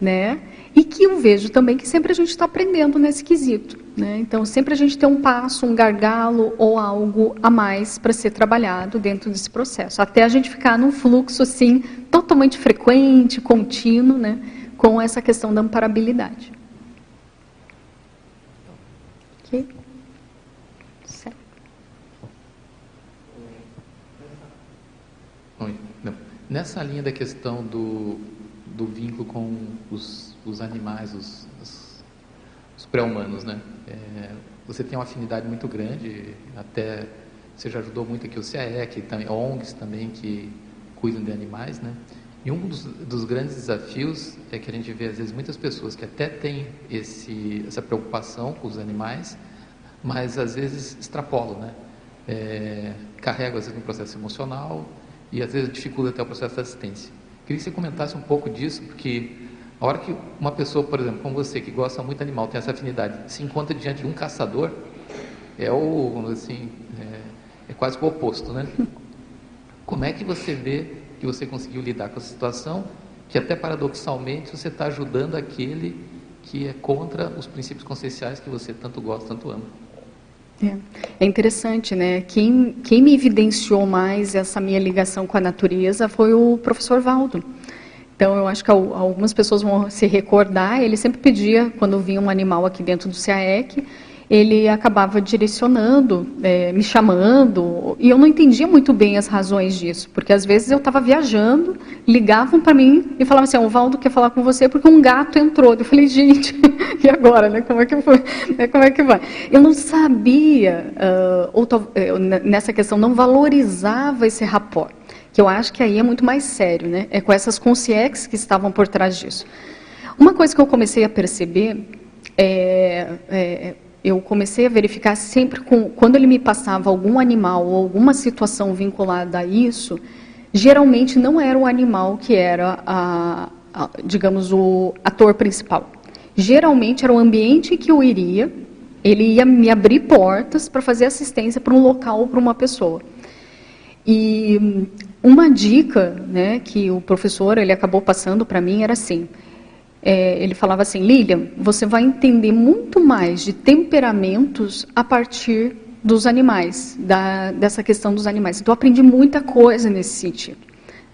né? E que eu vejo também que sempre a gente está aprendendo nesse quesito. Né? Então, sempre a gente tem um passo, um gargalo ou algo a mais para ser trabalhado dentro desse processo. Até a gente ficar num fluxo assim, totalmente frequente, contínuo, né? Com essa questão da amparabilidade. Ok? Certo. Nessa linha da questão do, do vínculo com os os animais, os, os, os pré-humanos, né? É, você tem uma afinidade muito grande, até você já ajudou muito aqui o CAEC, também, ONGs também que cuidam de animais, né? E um dos, dos, grandes desafios é que a gente vê às vezes muitas pessoas que até têm esse, essa preocupação com os animais, mas às vezes extrapolam, né? É, às vezes no processo emocional e às vezes dificulta até o processo de assistência. Queria que você comentasse um pouco disso, porque a hora que uma pessoa, por exemplo, como você, que gosta muito de animal, tem essa afinidade, se encontra diante de um caçador, é o, assim, é, é quase o oposto, né? Como é que você vê que você conseguiu lidar com essa situação, que até paradoxalmente você está ajudando aquele que é contra os princípios conscienciais que você tanto gosta, tanto ama? É, é interessante, né? Quem, quem me evidenciou mais essa minha ligação com a natureza foi o professor Valdo. Então, eu acho que algumas pessoas vão se recordar, ele sempre pedia, quando vinha um animal aqui dentro do CAEC, ele acabava direcionando, é, me chamando, e eu não entendia muito bem as razões disso, porque às vezes eu estava viajando, ligavam para mim e falavam assim, o Valdo quer falar com você porque um gato entrou. Eu falei, gente, e agora, né? Como é que foi? Né, como é que vai? Eu não sabia, uh, ou nessa questão, não valorizava esse rapport, que eu acho que aí é muito mais sério, né? É com essas consciências que estavam por trás disso. Uma coisa que eu comecei a perceber é, é eu comecei a verificar sempre com, quando ele me passava algum animal ou alguma situação vinculada a isso, geralmente não era o animal que era, a, a, digamos, o ator principal. Geralmente era o ambiente que eu iria, ele ia me abrir portas para fazer assistência para um local ou para uma pessoa. E uma dica né, que o professor ele acabou passando para mim era assim: é, ele falava assim, Lilian, você vai entender muito mais de temperamentos a partir dos animais, da, dessa questão dos animais. Então, eu aprendi muita coisa nesse sentido.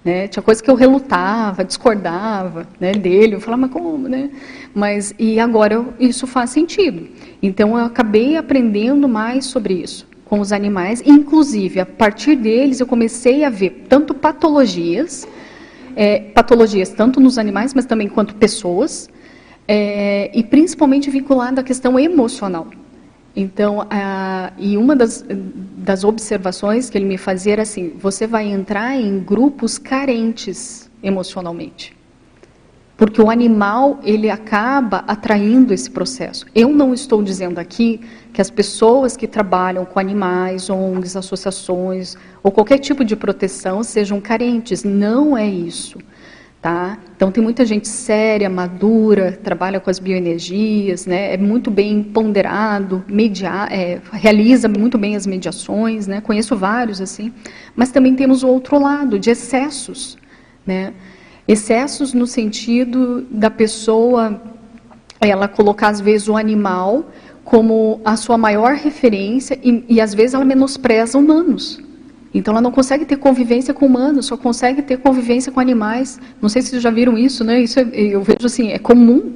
Né? Tinha coisa que eu relutava, discordava né, dele, eu falava, mas como, né? Mas, e agora isso faz sentido. Então, eu acabei aprendendo mais sobre isso com os animais, inclusive, a partir deles, eu comecei a ver tanto patologias, é, patologias tanto nos animais, mas também quanto pessoas, é, e principalmente vinculado à questão emocional. Então, a, e uma das, das observações que ele me fazia era assim: você vai entrar em grupos carentes emocionalmente porque o animal ele acaba atraindo esse processo. Eu não estou dizendo aqui que as pessoas que trabalham com animais, ONGs, associações ou qualquer tipo de proteção sejam carentes. Não é isso. Tá? Então tem muita gente séria, madura, trabalha com as bioenergias, né? é muito bem ponderado, media, é, realiza muito bem as mediações, né? conheço vários assim, mas também temos o outro lado, de excessos. Né? Excessos no sentido da pessoa, ela colocar às vezes o animal como a sua maior referência e, e às vezes ela menospreza humanos. Então ela não consegue ter convivência com humanos, só consegue ter convivência com animais. Não sei se vocês já viram isso, né? Isso é, eu vejo assim, é comum.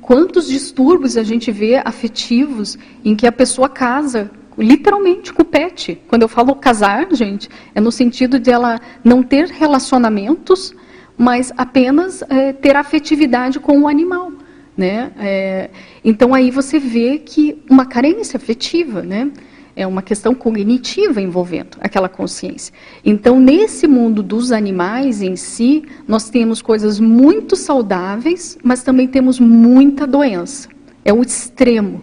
Quantos distúrbios a gente vê afetivos em que a pessoa casa literalmente com o pet. Quando eu falo casar, gente, é no sentido de ela não ter relacionamentos mas apenas é, ter afetividade com o animal. Né? É, então aí você vê que uma carência afetiva, né? é uma questão cognitiva envolvendo aquela consciência. Então, nesse mundo dos animais em si, nós temos coisas muito saudáveis, mas também temos muita doença. É o extremo.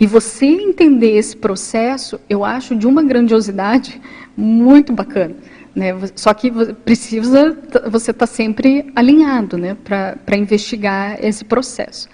E você entender esse processo, eu acho de uma grandiosidade muito bacana. Né? Só que precisa você estar tá sempre alinhado né? para investigar esse processo.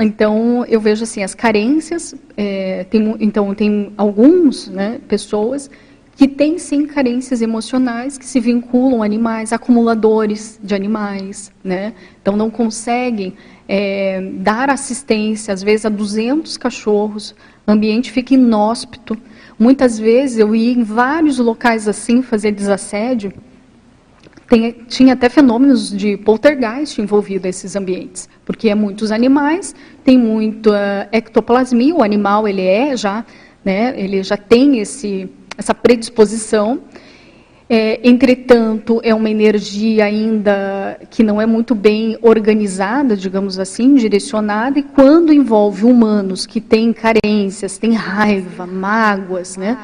Então, eu vejo assim, as carências, é, tem, então tem alguns né, pessoas que têm sim carências emocionais que se vinculam a animais, acumuladores de animais, né? Então não conseguem é, dar assistência, às vezes a 200 cachorros, o ambiente fica inóspito, Muitas vezes eu ia em vários locais assim fazer desassédio. Tem, tinha até fenômenos de poltergeist envolvido nesses ambientes, porque é muitos animais, tem muita ectoplasmia, o animal ele é já, né, ele já tem esse, essa predisposição, é, entretanto, é uma energia ainda que não é muito bem organizada, digamos assim, direcionada, e quando envolve humanos que têm carências, têm raiva, mágoas, né?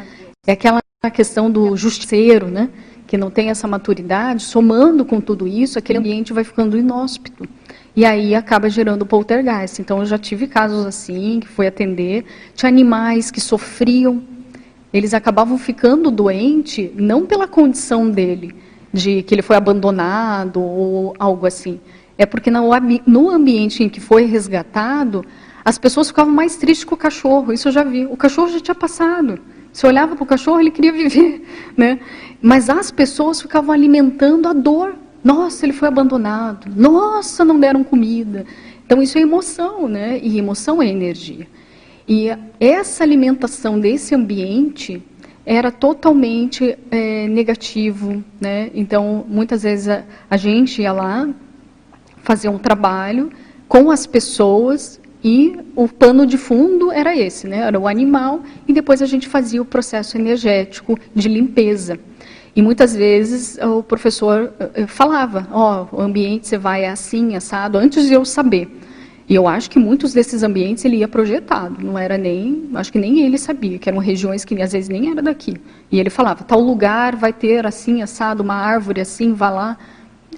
É aquela questão do justiceiro, né? Que não tem essa maturidade, somando com tudo isso, aquele ambiente vai ficando inóspito. E aí acaba gerando poltergeist. Então, eu já tive casos assim, que foi atender, tinha animais que sofriam eles acabavam ficando doentes não pela condição dele, de que ele foi abandonado ou algo assim. É porque no, no ambiente em que foi resgatado, as pessoas ficavam mais tristes com o cachorro. Isso eu já vi. O cachorro já tinha passado. Você olhava para o cachorro, ele queria viver, né? Mas as pessoas ficavam alimentando a dor. Nossa, ele foi abandonado. Nossa, não deram comida. Então isso é emoção, né? E emoção é energia. E essa alimentação desse ambiente era totalmente é, negativo, né? Então muitas vezes a, a gente ia lá fazer um trabalho com as pessoas e o pano de fundo era esse, né? Era o animal e depois a gente fazia o processo energético de limpeza. E muitas vezes o professor eh, eh, falava, ó, oh, o ambiente você vai assim, assado, antes de eu saber. E eu acho que muitos desses ambientes ele ia projetado, não era nem, acho que nem ele sabia, que eram regiões que às vezes nem era daqui. E ele falava, tal lugar vai ter assim, assado, uma árvore assim, vá lá.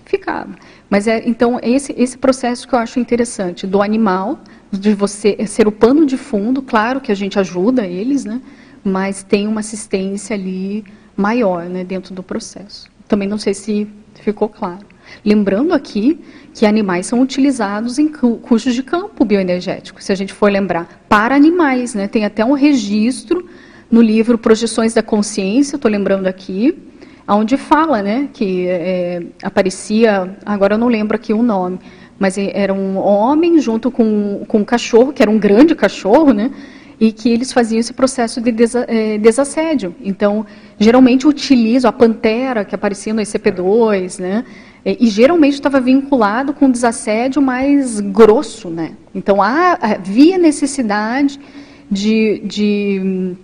Ficava. Mas é, então, esse, esse processo que eu acho interessante, do animal, de você ser o pano de fundo, claro que a gente ajuda eles, né? Mas tem uma assistência ali maior, né, dentro do processo. Também não sei se ficou claro. Lembrando aqui que animais são utilizados em custos de campo bioenergético, se a gente for lembrar, para animais, né? Tem até um registro no livro Projeções da Consciência, estou lembrando aqui, onde fala, né, que é, aparecia, agora eu não lembro aqui o nome, mas era um homem junto com, com um cachorro, que era um grande cachorro, né, e que eles faziam esse processo de desa, é, desassédio. Então, geralmente utilizam a pantera que aparecia no ICP2, né, e, e geralmente estava vinculado com desassédio mais grosso, né. Então, havia necessidade de, de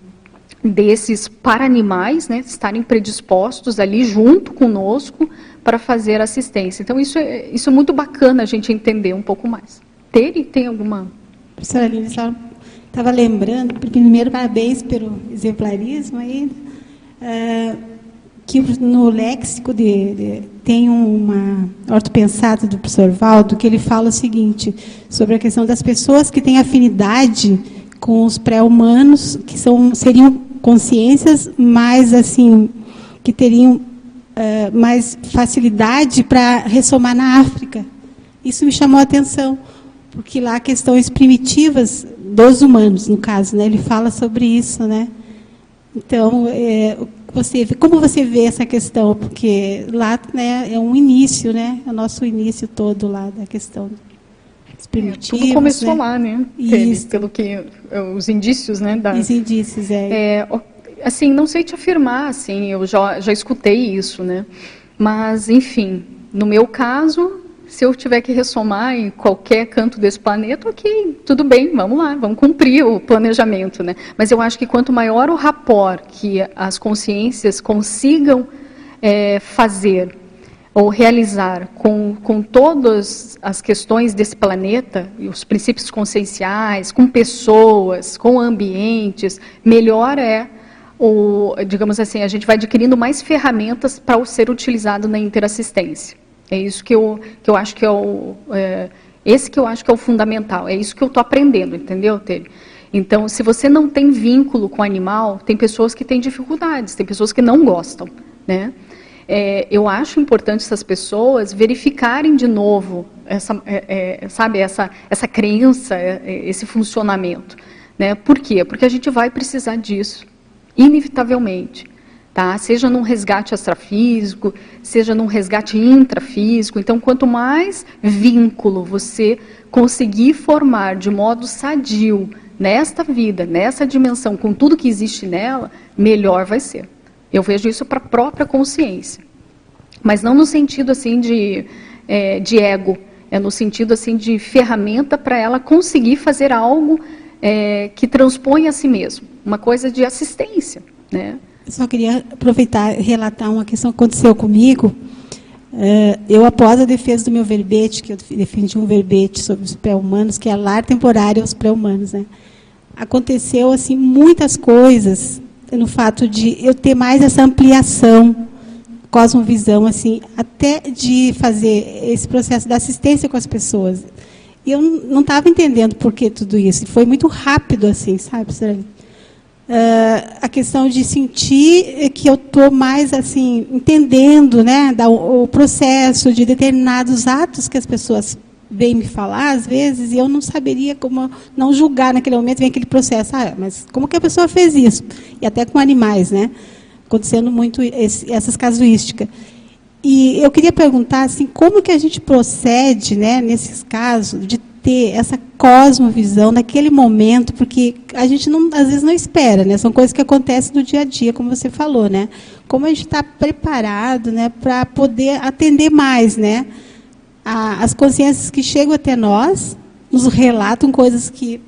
desses para animais, né, estarem predispostos ali junto conosco para fazer assistência. Então isso é, isso é muito bacana a gente entender um pouco mais. Tere, tem alguma? Professora Aline, só estava lembrando, primeiro parabéns pelo exemplarismo aí, uh, que no léxico de, de, tem uma ortopensada do professor Valdo que ele fala o seguinte sobre a questão das pessoas que têm afinidade com os pré-humanos, que são seriam consciências mais assim que teriam uh, mais facilidade para ressomar na África. Isso me chamou a atenção, porque lá questões primitivas dos humanos, no caso, né? Ele fala sobre isso, né? Então, é, você, como você vê essa questão? Porque lá né, é um início, né? É o nosso início todo lá da questão dos primitivos. É, tudo começou né? lá, né? Isso. Pelo que os indícios, né? Da, os indícios, é. é. Assim, não sei te afirmar, assim, eu já, já escutei isso, né? Mas, enfim, no meu caso, se eu tiver que ressomar em qualquer canto desse planeta, ok, tudo bem, vamos lá, vamos cumprir o planejamento, né? Mas eu acho que quanto maior o rapport que as consciências consigam é, fazer ou realizar com, com todas as questões desse planeta, os princípios conscienciais, com pessoas, com ambientes, melhor é, o, digamos assim, a gente vai adquirindo mais ferramentas para ser utilizado na interassistência. É isso que eu, que eu acho que é o. É, esse que eu acho que é o fundamental. É isso que eu estou aprendendo, entendeu, Tere? Então, se você não tem vínculo com o animal, tem pessoas que têm dificuldades, tem pessoas que não gostam, né? é, eu acho importante essas pessoas verificarem de novo essa, é, é, sabe, essa, essa crença, é, é, esse funcionamento. Né? Por quê? Porque a gente vai precisar disso, inevitavelmente. Tá? Seja num resgate extrafísico, seja num resgate intrafísico. Então, quanto mais vínculo você conseguir formar de modo sadio nesta vida, nessa dimensão, com tudo que existe nela, melhor vai ser. Eu vejo isso para a própria consciência. Mas não no sentido assim de, é, de ego, é no sentido assim de ferramenta para ela conseguir fazer algo é, que transpõe a si mesmo, uma coisa de assistência. Né? Só queria aproveitar e relatar uma questão que aconteceu comigo. É, eu, após a defesa do meu verbete, que eu defendi um verbete sobre os pré-humanos, que é lar temporário aos pré-humanos, né? aconteceu assim muitas coisas no fato de eu ter mais essa ampliação, cosmovisão, assim, até de fazer esse processo da assistência com as pessoas. E eu não estava entendendo por que tudo isso. Foi muito rápido, assim, sabe? Uh, a questão de sentir que eu estou mais assim entendendo né da, o processo de determinados atos que as pessoas vêm me falar às vezes e eu não saberia como não julgar naquele momento vem aquele processo ah mas como que a pessoa fez isso? E até com animais né acontecendo muito esse, essas casuísticas. E eu queria perguntar assim como que a gente procede né nesses casos de ter essa cosmovisão naquele momento, porque a gente não, às vezes não espera, né? São coisas que acontecem no dia a dia, como você falou, né? Como a gente está preparado, né, para poder atender mais, né? A, as consciências que chegam até nós, nos relatam coisas que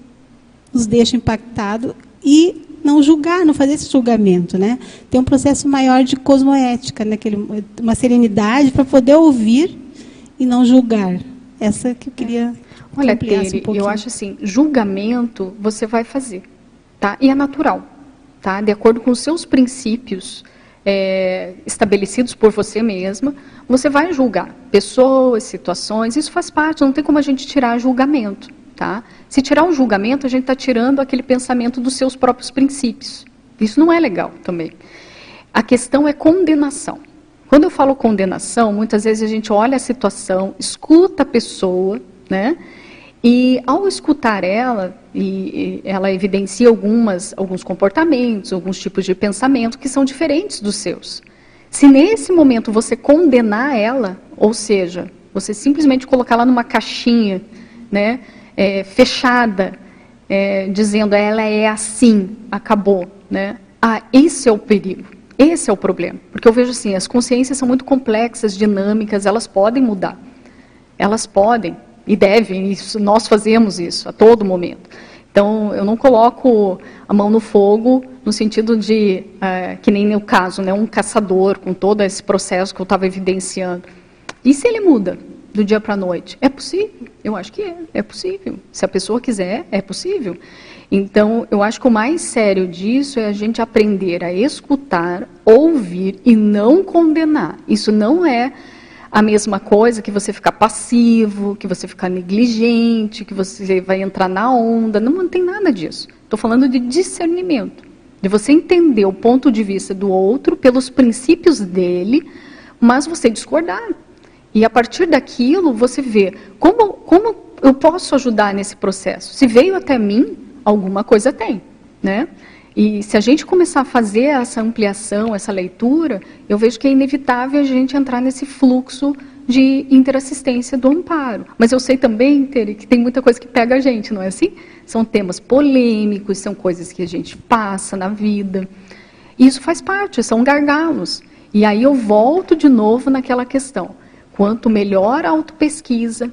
nos deixam impactado e não julgar, não fazer esse julgamento, né? Tem um processo maior de cosmoética, naquele, uma serenidade para poder ouvir e não julgar. Essa que eu queria Olha, Tere, um eu acho assim, julgamento você vai fazer, tá? E é natural, tá? De acordo com os seus princípios é, estabelecidos por você mesma, você vai julgar pessoas, situações, isso faz parte, não tem como a gente tirar julgamento, tá? Se tirar um julgamento, a gente está tirando aquele pensamento dos seus próprios princípios. Isso não é legal também. A questão é condenação. Quando eu falo condenação, muitas vezes a gente olha a situação, escuta a pessoa, né? E ao escutar ela, e, ela evidencia algumas, alguns comportamentos, alguns tipos de pensamento que são diferentes dos seus. Se nesse momento você condenar ela, ou seja, você simplesmente colocá-la numa caixinha, né, é, fechada, é, dizendo ela é assim, acabou, né? Ah, esse é o perigo. Esse é o problema. Porque eu vejo assim, as consciências são muito complexas, dinâmicas, elas podem mudar. Elas podem e devem, isso, nós fazemos isso a todo momento. Então, eu não coloco a mão no fogo no sentido de, é, que nem no caso, né, um caçador com todo esse processo que eu estava evidenciando. E se ele muda do dia para a noite? É possível? Eu acho que é, é possível. Se a pessoa quiser, é possível. Então, eu acho que o mais sério disso é a gente aprender a escutar, ouvir e não condenar. Isso não é a mesma coisa que você ficar passivo, que você ficar negligente, que você vai entrar na onda. Não, não tem nada disso. Estou falando de discernimento. De você entender o ponto de vista do outro pelos princípios dele, mas você discordar. E a partir daquilo você vê como, como eu posso ajudar nesse processo. Se veio até mim, alguma coisa tem. Né? E se a gente começar a fazer essa ampliação, essa leitura, eu vejo que é inevitável a gente entrar nesse fluxo de interassistência do amparo. Mas eu sei também, Tere, que tem muita coisa que pega a gente, não é assim? São temas polêmicos, são coisas que a gente passa na vida. E isso faz parte, são gargalos. E aí eu volto de novo naquela questão. Quanto melhor a autopesquisa,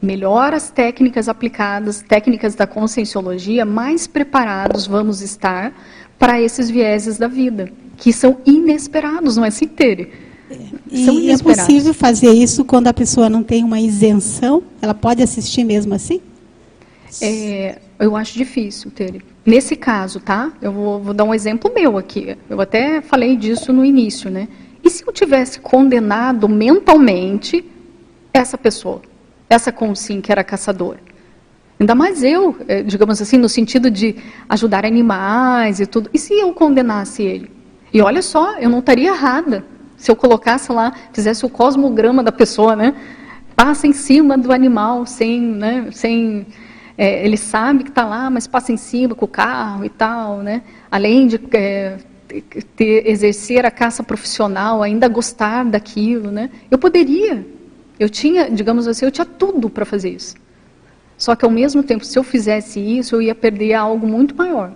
melhor as técnicas aplicadas, técnicas da conscienciologia, mais preparados vamos estar para esses vieses da vida, que são inesperados, não é assim, Tere? E é possível fazer isso quando a pessoa não tem uma isenção? Ela pode assistir mesmo assim? É, eu acho difícil, Tere. Nesse caso, tá? Eu vou, vou dar um exemplo meu aqui. Eu até falei disso no início, né? E se eu tivesse condenado mentalmente essa pessoa? Essa Consim que era caçadora. Ainda mais eu, eh, digamos assim, no sentido de ajudar animais e tudo. E se eu condenasse ele? E olha só, eu não estaria errada se eu colocasse lá, fizesse o cosmograma da pessoa, né? Passa em cima do animal, sem, né? Sem, é, ele sabe que está lá, mas passa em cima com o carro e tal, né? Além de é, ter, exercer a caça profissional, ainda gostar daquilo, né? Eu poderia eu tinha, digamos assim, eu tinha tudo para fazer isso. Só que ao mesmo tempo, se eu fizesse isso, eu ia perder algo muito maior.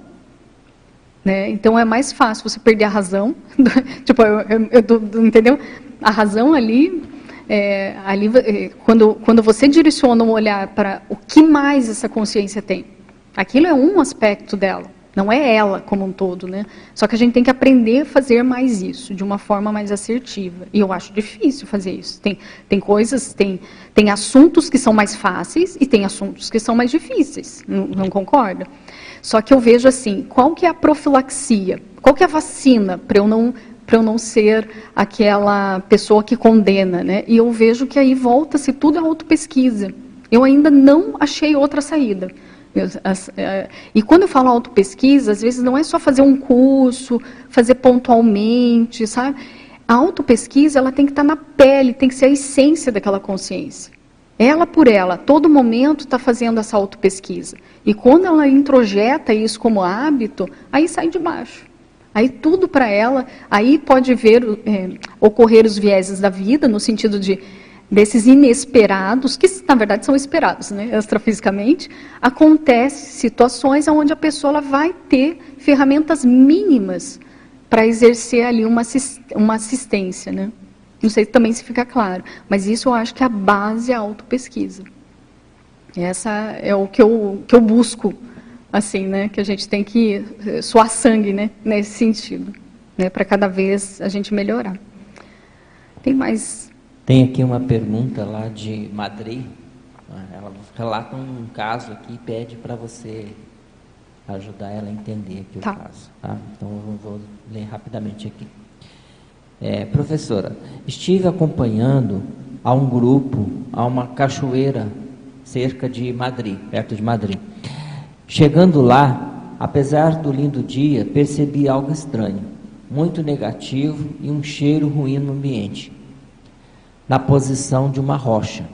Né? Então é mais fácil você perder a razão, tipo, eu, eu, eu, entendeu? A razão ali, é, ali é, quando, quando você direciona um olhar para o que mais essa consciência tem, aquilo é um aspecto dela. Não é ela como um todo, né? Só que a gente tem que aprender a fazer mais isso, de uma forma mais assertiva. E eu acho difícil fazer isso. Tem, tem coisas, tem, tem assuntos que são mais fáceis e tem assuntos que são mais difíceis. Não, não? Só que eu vejo assim, qual que é a profilaxia? Qual que é a vacina para eu não para eu não ser aquela pessoa que condena, né? E eu vejo que aí volta-se tudo a autopesquisa. Eu ainda não achei outra saída. É, e quando eu falo autopesquisa, às vezes não é só fazer um curso, fazer pontualmente, sabe? A autopesquisa ela tem que estar na pele, tem que ser a essência daquela consciência. Ela por ela, todo momento está fazendo essa autopesquisa. E quando ela introjeta isso como hábito, aí sai de baixo. Aí tudo para ela, aí pode ver é, ocorrer os vieses da vida, no sentido de desses inesperados, que na verdade são esperados, né, extrafisicamente, acontece situações onde a pessoa vai ter ferramentas mínimas para exercer ali uma, uma assistência, né? Não sei também se fica claro, mas isso eu acho que é a base é a autopesquisa. Essa é o que eu, que eu busco, assim, né? Que a gente tem que suar sangue, né? Nesse sentido, né? Para cada vez a gente melhorar. Tem mais? Tem aqui uma pergunta lá de Madrid. Ela relata um caso aqui e pede para você ajudar ela a entender aqui tá. o caso. Tá? Então eu vou ler rapidamente aqui. É, professora, estive acompanhando a um grupo, a uma cachoeira cerca de Madrid, perto de Madrid. Chegando lá, apesar do lindo dia, percebi algo estranho, muito negativo e um cheiro ruim no ambiente, na posição de uma rocha.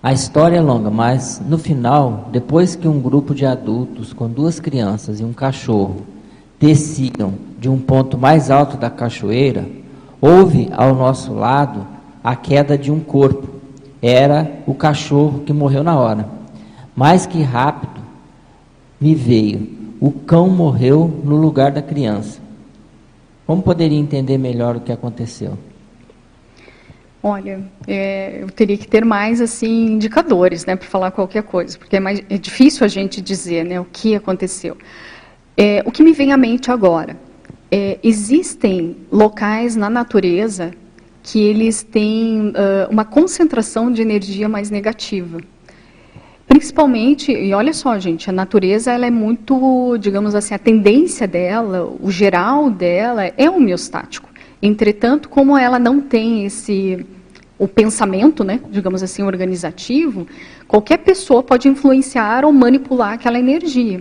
A história é longa, mas no final, depois que um grupo de adultos com duas crianças e um cachorro desciam de um ponto mais alto da cachoeira, houve ao nosso lado a queda de um corpo. Era o cachorro que morreu na hora. Mais que rápido me veio. O cão morreu no lugar da criança. Como poderia entender melhor o que aconteceu? Olha, é, eu teria que ter mais assim indicadores, né, para falar qualquer coisa, porque é, mais, é difícil a gente dizer, né, o que aconteceu. É, o que me vem à mente agora, é, existem locais na natureza que eles têm uh, uma concentração de energia mais negativa. Principalmente, e olha só, gente, a natureza ela é muito, digamos assim, a tendência dela, o geral dela é homeostático. Entretanto, como ela não tem esse o pensamento, né, digamos assim, organizativo, qualquer pessoa pode influenciar ou manipular aquela energia.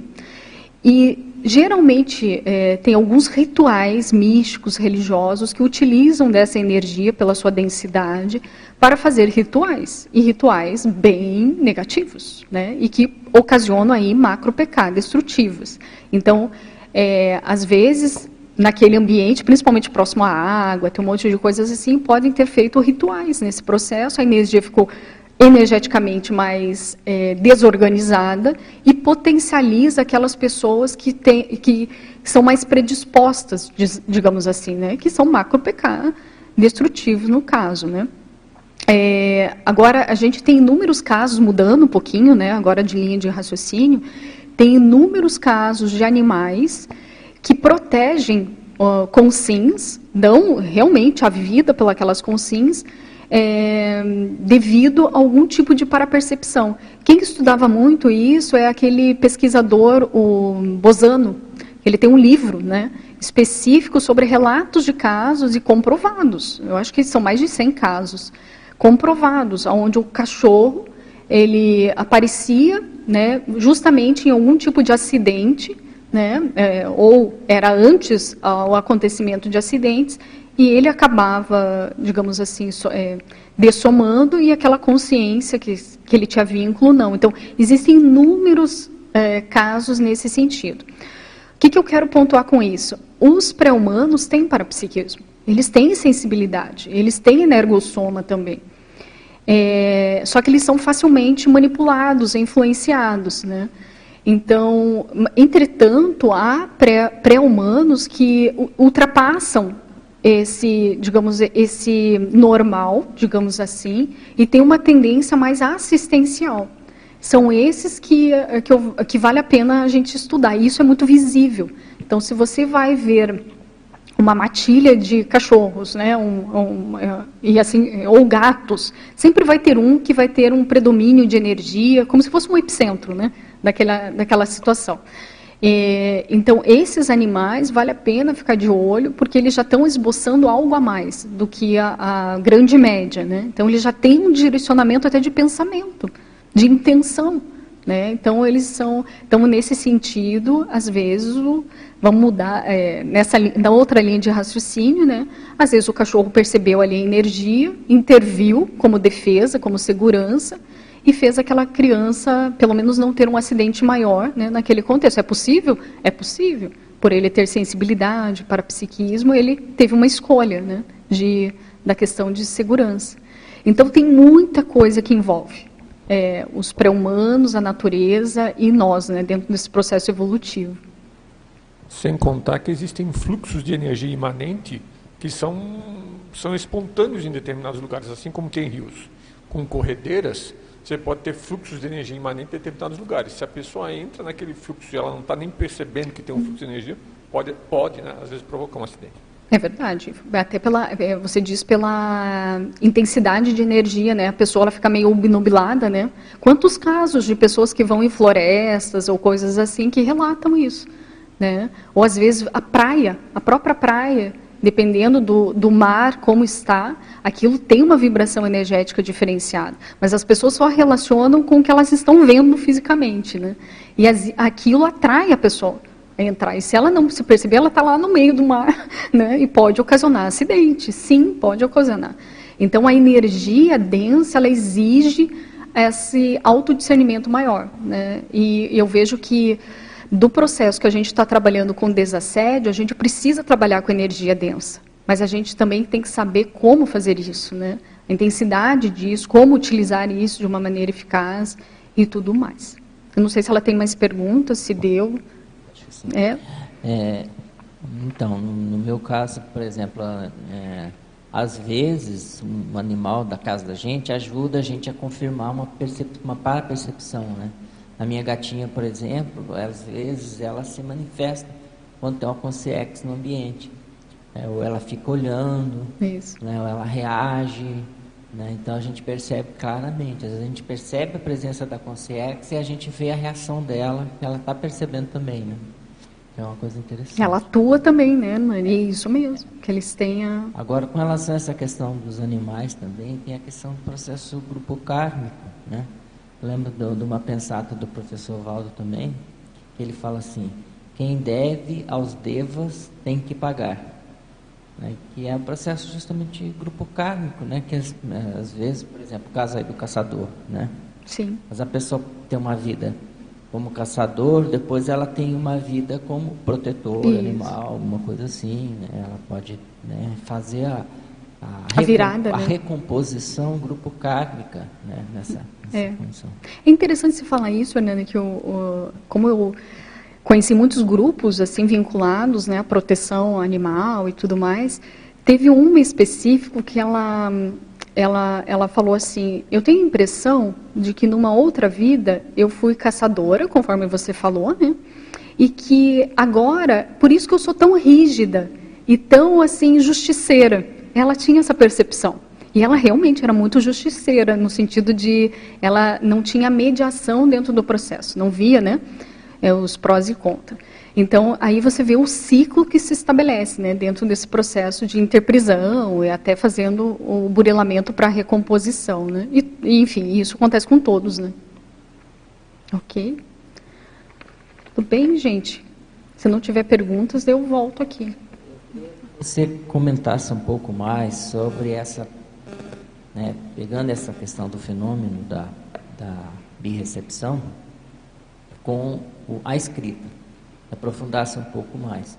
E geralmente é, tem alguns rituais místicos, religiosos, que utilizam dessa energia pela sua densidade para fazer rituais. E rituais bem negativos, né? E que ocasionam aí macro pecados destrutivos. Então, é, às vezes, naquele ambiente, principalmente próximo à água, tem um monte de coisas assim, podem ter feito rituais nesse processo, a energia ficou energeticamente mais é, desorganizada e potencializa aquelas pessoas que, tem, que são mais predispostas, digamos assim, né, que são macro PK destrutivos no caso, né. É, agora a gente tem inúmeros casos mudando um pouquinho, né, agora de linha de raciocínio, tem inúmeros casos de animais que protegem uh, consins, dão realmente a vida pelas consins é, devido a algum tipo de parapercepção. Quem estudava muito isso é aquele pesquisador, o Bozano. Ele tem um livro né, específico sobre relatos de casos e comprovados. Eu acho que são mais de 100 casos comprovados, onde o cachorro ele aparecia né, justamente em algum tipo de acidente, né, é, ou era antes ao acontecimento de acidentes, e ele acabava, digamos assim, so, é, dessomando e aquela consciência que, que ele tinha vínculo, não. Então, existem inúmeros é, casos nesse sentido. O que, que eu quero pontuar com isso? Os pré-humanos têm parapsiquismo, eles têm sensibilidade, eles têm energossoma também. É, só que eles são facilmente manipulados, influenciados, né? Então, entretanto, há pré-humanos que ultrapassam esse, digamos, esse normal, digamos assim, e tem uma tendência mais assistencial. São esses que, que, eu, que vale a pena a gente estudar. E isso é muito visível. Então, se você vai ver uma matilha de cachorros, né, um, um, e assim, ou gatos, sempre vai ter um que vai ter um predomínio de energia, como se fosse um epicentro, né, daquela, daquela situação. É, então, esses animais vale a pena ficar de olho, porque eles já estão esboçando algo a mais do que a, a grande média. Né? Então, eles já têm um direcionamento até de pensamento, de intenção. Né? Então, eles são. Então, nesse sentido, às vezes, o, vamos mudar. É, nessa, na outra linha de raciocínio, né? às vezes o cachorro percebeu ali a energia, interviu como defesa, como segurança, e fez aquela criança, pelo menos, não ter um acidente maior né, naquele contexto. É possível? É possível. Por ele ter sensibilidade para psiquismo, ele teve uma escolha né, de, da questão de segurança. Então, tem muita coisa que envolve é, os pré-humanos, a natureza e nós, né, dentro desse processo evolutivo. Sem contar que existem fluxos de energia imanente que são, são espontâneos em determinados lugares, assim como tem rios. Com corredeiras, você pode ter fluxos de energia imanente em determinados lugares. Se a pessoa entra naquele fluxo e ela não está nem percebendo que tem um fluxo de energia, pode, pode né, às vezes, provocar um acidente. É verdade. Até pela, é, você diz pela intensidade de energia, né? A pessoa ela fica meio obnubilada, né? Quantos casos de pessoas que vão em florestas ou coisas assim que relatam isso, né? Ou às vezes a praia, a própria praia, dependendo do, do mar como está, aquilo tem uma vibração energética diferenciada. Mas as pessoas só relacionam com o que elas estão vendo fisicamente, né? E as, aquilo atrai a pessoa entrar. E se ela não se perceber, ela está lá no meio do mar, né? E pode ocasionar acidente. Sim, pode ocasionar. Então a energia densa, ela exige esse autodiscernimento maior, né? E eu vejo que do processo que a gente está trabalhando com desassédio, a gente precisa trabalhar com energia densa. Mas a gente também tem que saber como fazer isso, né? A intensidade disso, como utilizar isso de uma maneira eficaz e tudo mais. Eu não sei se ela tem mais perguntas, se deu assim. É. é então, no meu caso, por exemplo, é, às vezes um animal da casa da gente ajuda a gente a confirmar uma, percep uma para-percepção, né? A minha gatinha, por exemplo, às vezes ela se manifesta quando tem uma consciência no ambiente. É, ou ela fica olhando, né, ou ela reage. Né? Então a gente percebe claramente. Às vezes a gente percebe a presença da consciência e a gente vê a reação dela, ela está percebendo também. Né? É uma coisa interessante. Ela atua também, né, Nani? É isso mesmo, que eles tenham... Agora, com relação a essa questão dos animais também, tem a questão do processo grupo kármico, né? Lembro de, uma pensata do professor Valdo também, que ele fala assim, quem deve aos devas tem que pagar. Né? Que é um processo justamente grupo kármico, né? Que às, às vezes, por exemplo, o caso aí do caçador, né? Sim. Mas a pessoa tem uma vida como caçador, depois ela tem uma vida como protetor Isso. animal, uma coisa assim, né? Ela pode né, fazer a, a, a virada, a né? recomposição grupo kármica né, nessa, nessa é. condição. É interessante você falar isso, Hernani, que eu, como eu conheci muitos grupos assim vinculados né, à proteção animal e tudo mais, teve uma específico que ela ela, ela falou assim: Eu tenho a impressão de que numa outra vida eu fui caçadora, conforme você falou, né? E que agora, por isso que eu sou tão rígida e tão assim justiceira. Ela tinha essa percepção. E ela realmente era muito justiceira, no sentido de ela não tinha mediação dentro do processo, não via né, é, os prós e contras. Então, aí você vê o ciclo que se estabelece né, dentro desse processo de interprisão e até fazendo o burelamento para recomposição. Né? E, enfim, isso acontece com todos. Né? Ok? Tudo bem, gente? Se não tiver perguntas, eu volto aqui. Você comentasse um pouco mais sobre essa, né, pegando essa questão do fenômeno da, da birrecepção com a escrita aprofundasse um pouco mais.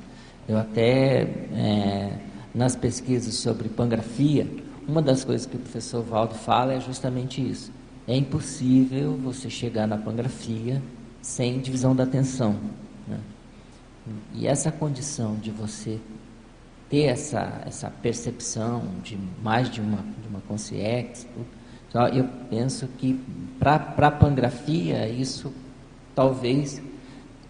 Eu até, é, nas pesquisas sobre pangrafia, uma das coisas que o professor Valdo fala é justamente isso. É impossível você chegar na pangrafia sem divisão da atenção. Né? E essa condição de você ter essa, essa percepção de mais de uma, de uma consciência, eu penso que para a pangrafia isso talvez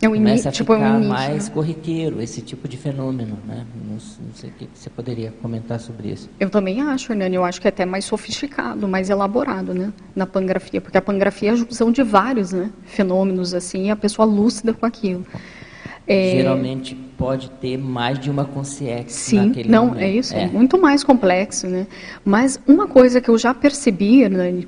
é um começa a tipo, ficar é um mais corriqueiro esse tipo de fenômeno, né? Não, não, sei o que você poderia comentar sobre isso. Eu também acho, Hernani, eu acho que é até mais sofisticado, mais elaborado, né? Na pangrafia, porque a pangrafia é a junção de vários, né? Fenômenos assim, e a pessoa lúcida com aquilo. É... Geralmente pode ter mais de uma consciência Sim, naquele não, momento. é isso, é. muito mais complexo, né? Mas uma coisa que eu já percebi, Hernani,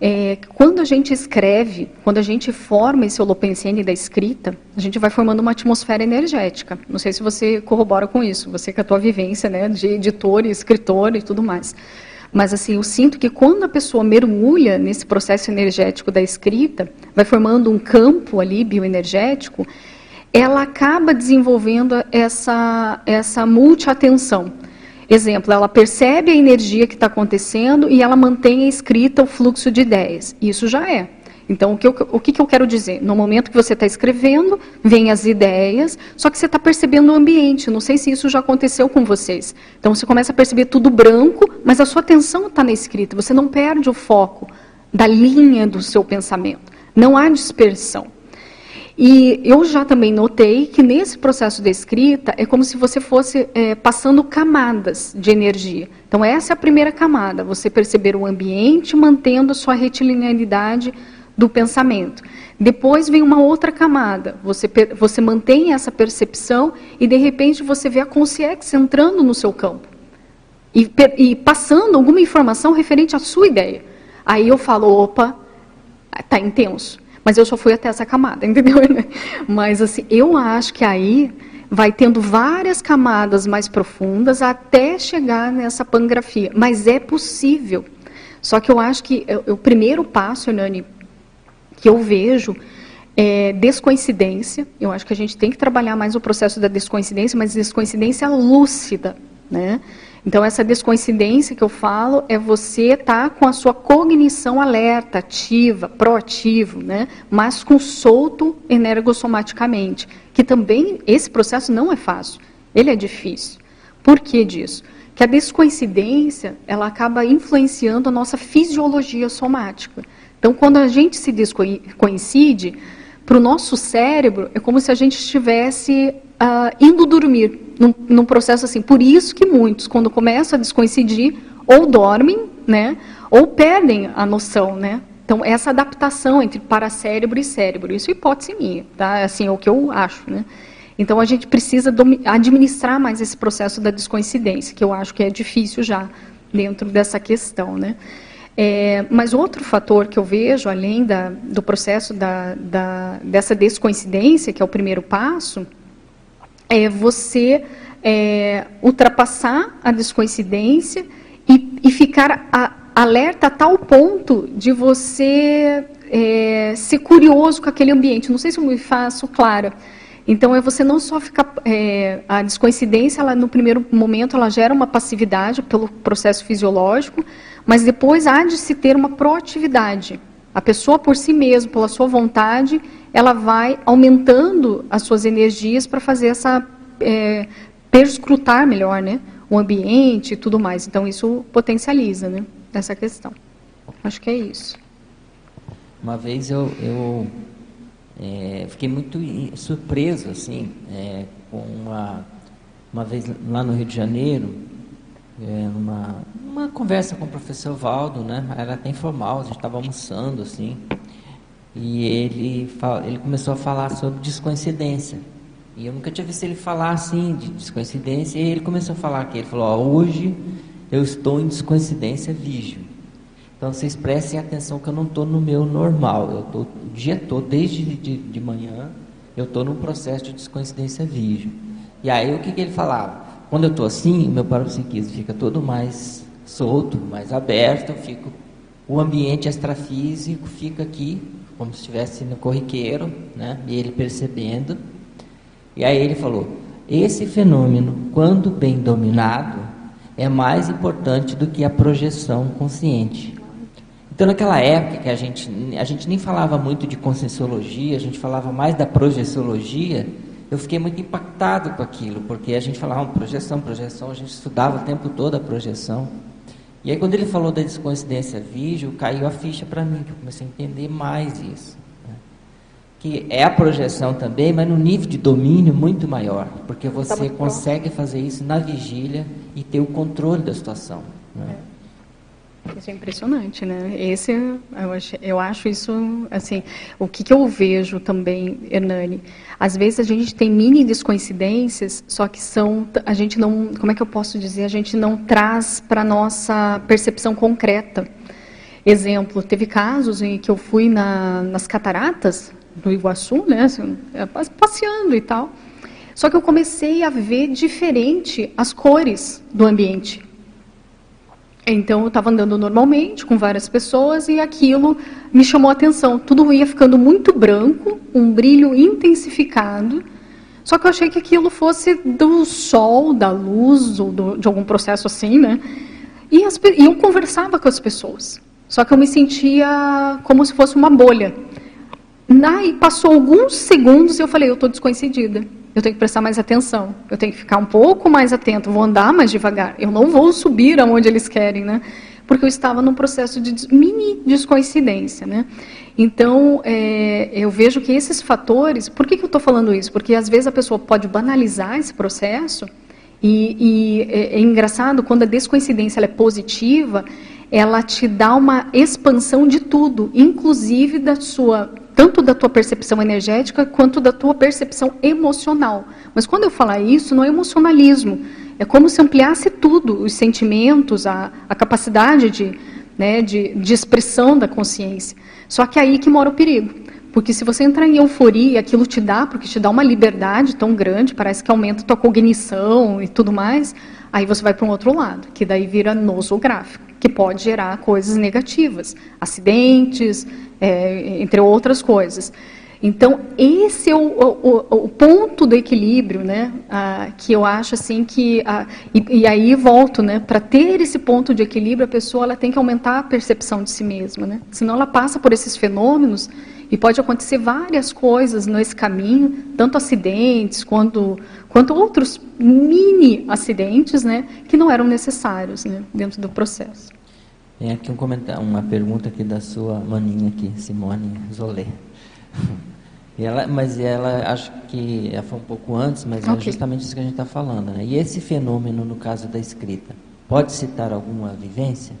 é, quando a gente escreve, quando a gente forma esse holopensene da escrita, a gente vai formando uma atmosfera energética. Não sei se você corrobora com isso, você com a tua vivência né, de editor e escritor e tudo mais. Mas assim, eu sinto que quando a pessoa mergulha nesse processo energético da escrita, vai formando um campo ali bioenergético, ela acaba desenvolvendo essa, essa multiatenção. Exemplo, ela percebe a energia que está acontecendo e ela mantém a escrita o fluxo de ideias. Isso já é. Então, o que, eu, o que, eu quero dizer? No momento que você está escrevendo, vem as ideias, só que você está percebendo o ambiente. Não sei se isso já aconteceu com vocês. Então, você começa a perceber tudo branco, mas a sua atenção está na escrita. Você não perde o foco da linha do seu pensamento. Não há dispersão. E eu já também notei que nesse processo de escrita é como se você fosse é, passando camadas de energia. Então, essa é a primeira camada, você perceber o ambiente mantendo a sua retilinearidade do pensamento. Depois vem uma outra camada, você, você mantém essa percepção e, de repente, você vê a consciência entrando no seu campo e, e passando alguma informação referente à sua ideia. Aí eu falo, opa, está intenso. Mas eu só fui até essa camada, entendeu? Mas assim, eu acho que aí vai tendo várias camadas mais profundas até chegar nessa pangrafia. Mas é possível. Só que eu acho que o primeiro passo, Hernani, que eu vejo é descoincidência. Eu acho que a gente tem que trabalhar mais o processo da descoincidência, mas descoincidência lúcida, né? Então, essa descoincidência que eu falo é você estar tá com a sua cognição alerta, ativa, proativo, né? mas com solto energossomaticamente. Que também, esse processo não é fácil, ele é difícil. Por que disso? Que a descoincidência, ela acaba influenciando a nossa fisiologia somática. Então, quando a gente se descoincide, para o nosso cérebro, é como se a gente estivesse uh, indo dormir, num, num, processo assim. Por isso que muitos, quando começam a descoincidir, ou dormem, né, ou perdem a noção, né. Então, essa adaptação entre paracérebro e cérebro, isso é hipótese minha, tá? Assim, é o que eu acho, né. Então, a gente precisa administrar mais esse processo da descoincidência, que eu acho que é difícil já dentro dessa questão, né. É, mas outro fator que eu vejo, além da, do processo da, da, dessa descoincidência, que é o primeiro passo, é você é, ultrapassar a descoincidência e, e ficar a, alerta a tal ponto de você é, ser curioso com aquele ambiente. Não sei se eu me faço clara. Então é você não só ficar é, a descoincidência, ela no primeiro momento ela gera uma passividade pelo processo fisiológico, mas depois há de se ter uma proatividade. A pessoa por si mesma, pela sua vontade, ela vai aumentando as suas energias para fazer essa é, perscrutar melhor, né, o ambiente e tudo mais. Então isso potencializa, né, essa questão. Acho que é isso. Uma vez eu, eu é, fiquei muito surpreso assim é, com uma uma vez lá no Rio de Janeiro é, uma uma conversa com o professor Valdo, né? Era até informal, a gente estava almoçando assim. E ele, ele começou a falar sobre descoincidência. E eu nunca tinha visto ele falar assim de descoincidência. E ele começou a falar que ele falou: ó, hoje eu estou em descoincidência vígio. Então vocês prestem atenção que eu não estou no meu normal. Eu estou o dia todo, desde de, de manhã, eu estou num processo de descoincidência vígio. E aí o que, que ele falava? Quando eu estou assim, meu parapsiquismo fica todo mais solto, mais aberto, eu fico, o ambiente extrafísico fica aqui como se estivesse no corriqueiro, né? E ele percebendo. E aí ele falou: esse fenômeno, quando bem dominado, é mais importante do que a projeção consciente. Então, naquela época que a gente, a gente nem falava muito de conscienciologia, a gente falava mais da projeciologia, eu fiquei muito impactado com aquilo, porque a gente falava projeção, projeção, a gente estudava o tempo todo a projeção. E aí quando ele falou da descoincidência vídeo, caiu a ficha para mim, que eu comecei a entender mais isso. Né? Que é a projeção também, mas no nível de domínio muito maior, porque tá você consegue fazer isso na vigília e ter o controle da situação. Né? É. Isso é impressionante, né? Esse, eu acho, eu acho isso, assim, o que, que eu vejo também, Hernani, às vezes a gente tem mini descoincidências, só que são, a gente não, como é que eu posso dizer, a gente não traz para nossa percepção concreta. Exemplo, teve casos em que eu fui na, nas cataratas do Iguaçu, né, assim, é, passeando e tal. Só que eu comecei a ver diferente as cores do ambiente. Então eu estava andando normalmente com várias pessoas e aquilo me chamou a atenção. Tudo ia ficando muito branco, um brilho intensificado. Só que eu achei que aquilo fosse do sol, da luz ou do, de algum processo assim, né? E, as, e eu conversava com as pessoas. Só que eu me sentia como se fosse uma bolha. E passou alguns segundos e eu falei, eu estou descoincidida. Eu tenho que prestar mais atenção. Eu tenho que ficar um pouco mais atento. Vou andar mais devagar. Eu não vou subir aonde eles querem, né? Porque eu estava num processo de mini descoincidência, né? Então, é, eu vejo que esses fatores... Por que, que eu estou falando isso? Porque, às vezes, a pessoa pode banalizar esse processo e, e é, é, engraçado, quando a descoincidência é positiva, ela te dá uma expansão de tudo, inclusive da sua tanto da tua percepção energética quanto da tua percepção emocional. Mas quando eu falar isso, não é emocionalismo, é como se ampliasse tudo, os sentimentos, a, a capacidade de, né, de, de expressão da consciência. Só que é aí que mora o perigo. Porque se você entrar em euforia, aquilo te dá, porque te dá uma liberdade tão grande, parece que aumenta a tua cognição e tudo mais, aí você vai para um outro lado, que daí vira nosográfico, que pode gerar coisas negativas, acidentes, é, entre outras coisas. Então, esse é o, o, o ponto do equilíbrio, né, ah, que eu acho assim que... Ah, e, e, aí volto, né, para ter esse ponto de equilíbrio, a pessoa ela tem que aumentar a percepção de si mesma, né, senão ela passa por esses fenômenos e pode acontecer várias coisas nesse caminho, tanto acidentes quanto, quanto outros mini acidentes, né, que não eram necessários né, dentro do processo. Tem aqui um comentário, uma pergunta aqui da sua maninha aqui, Simone Zolé. Ela, mas ela, acho que ela foi um pouco antes, mas é okay. é justamente isso que a gente está falando. Né? E esse fenômeno, no caso da escrita, pode citar alguma vivência?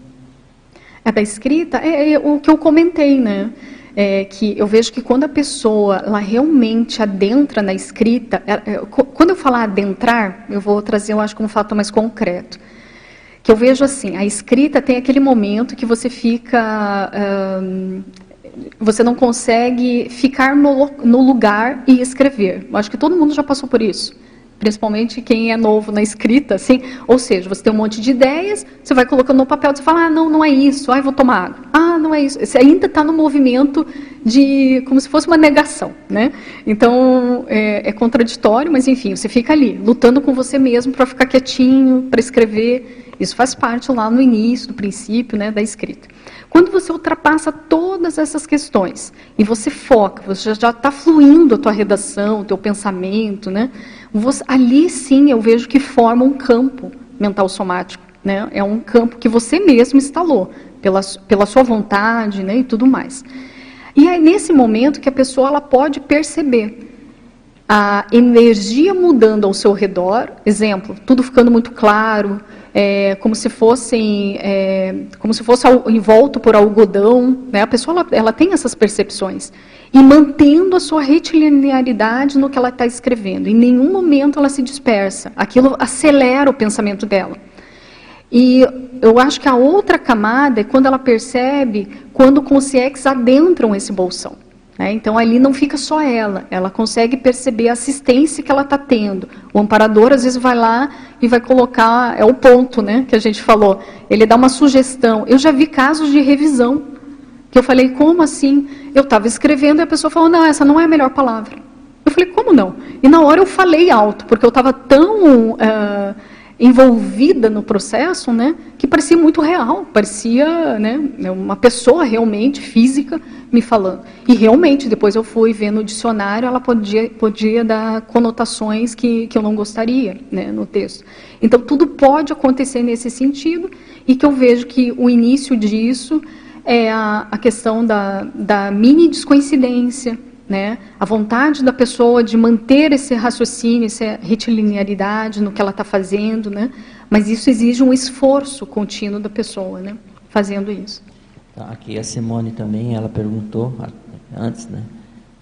É da escrita? É, é o que eu comentei, né? É, que eu vejo que quando a pessoa ela realmente adentra na escrita, é, é, quando eu falar adentrar, eu vou trazer, eu acho, como um fato mais concreto. Que eu vejo assim, a escrita tem aquele momento que você fica. você não consegue ficar no, no lugar e escrever. Eu acho que todo mundo já passou por isso principalmente quem é novo na escrita, assim, ou seja, você tem um monte de ideias, você vai colocando no papel, você fala, ah, não, não é isso, ah, vou tomar água, ah, não é isso, você ainda está no movimento de, como se fosse uma negação, né? Então, é, é contraditório, mas enfim, você fica ali, lutando com você mesmo para ficar quietinho, para escrever, isso faz parte lá no início, do princípio, né, da escrita. Quando você ultrapassa todas essas questões e você foca, você já está fluindo a tua redação, o teu pensamento, né? Você, ali sim eu vejo que forma um campo mental somático. Né? É um campo que você mesmo instalou, pela, pela sua vontade né? e tudo mais. E é nesse momento que a pessoa ela pode perceber a energia mudando ao seu redor, exemplo, tudo ficando muito claro, é, como se fossem, é, como se fosse envolto por algodão, né? A pessoa ela, ela tem essas percepções e mantendo a sua retilinearidade no que ela está escrevendo. Em nenhum momento ela se dispersa. Aquilo acelera o pensamento dela. E eu acho que a outra camada é quando ela percebe quando consciências adentram esse bolsão. Né? Então ali não fica só ela, ela consegue perceber a assistência que ela está tendo. O amparador às vezes vai lá e vai colocar, é o ponto né, que a gente falou, ele dá uma sugestão. Eu já vi casos de revisão que eu falei, como assim? Eu estava escrevendo e a pessoa falou, não, essa não é a melhor palavra. Eu falei, como não? E na hora eu falei alto, porque eu estava tão uh, envolvida no processo, né, que parecia muito real, parecia né, uma pessoa realmente física me falando. E realmente, depois eu fui ver no dicionário, ela podia, podia dar conotações que, que eu não gostaria né, no texto. Então, tudo pode acontecer nesse sentido, e que eu vejo que o início disso é a, a questão da, da mini descoincidência, né? a vontade da pessoa de manter esse raciocínio, essa retilinearidade no que ela está fazendo, né? mas isso exige um esforço contínuo da pessoa né? fazendo isso. Tá, aqui a Simone também, ela perguntou antes, né?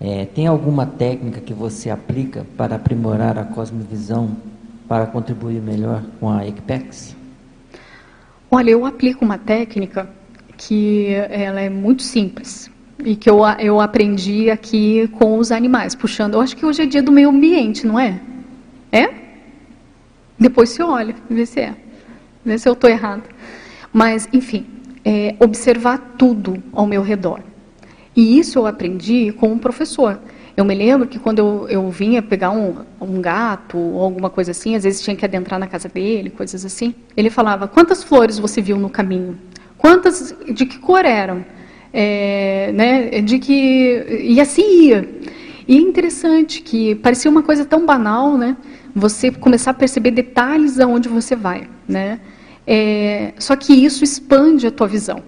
É, tem alguma técnica que você aplica para aprimorar a cosmovisão, para contribuir melhor com a ECPEX? Olha, eu aplico uma técnica que ela é muito simples e que eu, eu aprendi aqui com os animais, puxando. Eu acho que hoje é dia do meio ambiente, não é? É? Depois se olha, vê se é. Vê se eu estou errado. Mas, enfim, é, observar tudo ao meu redor. E isso eu aprendi com um professor. Eu me lembro que quando eu, eu vinha pegar um, um gato ou alguma coisa assim, às vezes tinha que adentrar na casa dele, coisas assim. Ele falava: Quantas flores você viu no caminho? Quantas, de que cor eram? É, né, de que e assim ia. E é interessante que parecia uma coisa tão banal, né? Você começar a perceber detalhes aonde você vai, né? É, só que isso expande a tua visão,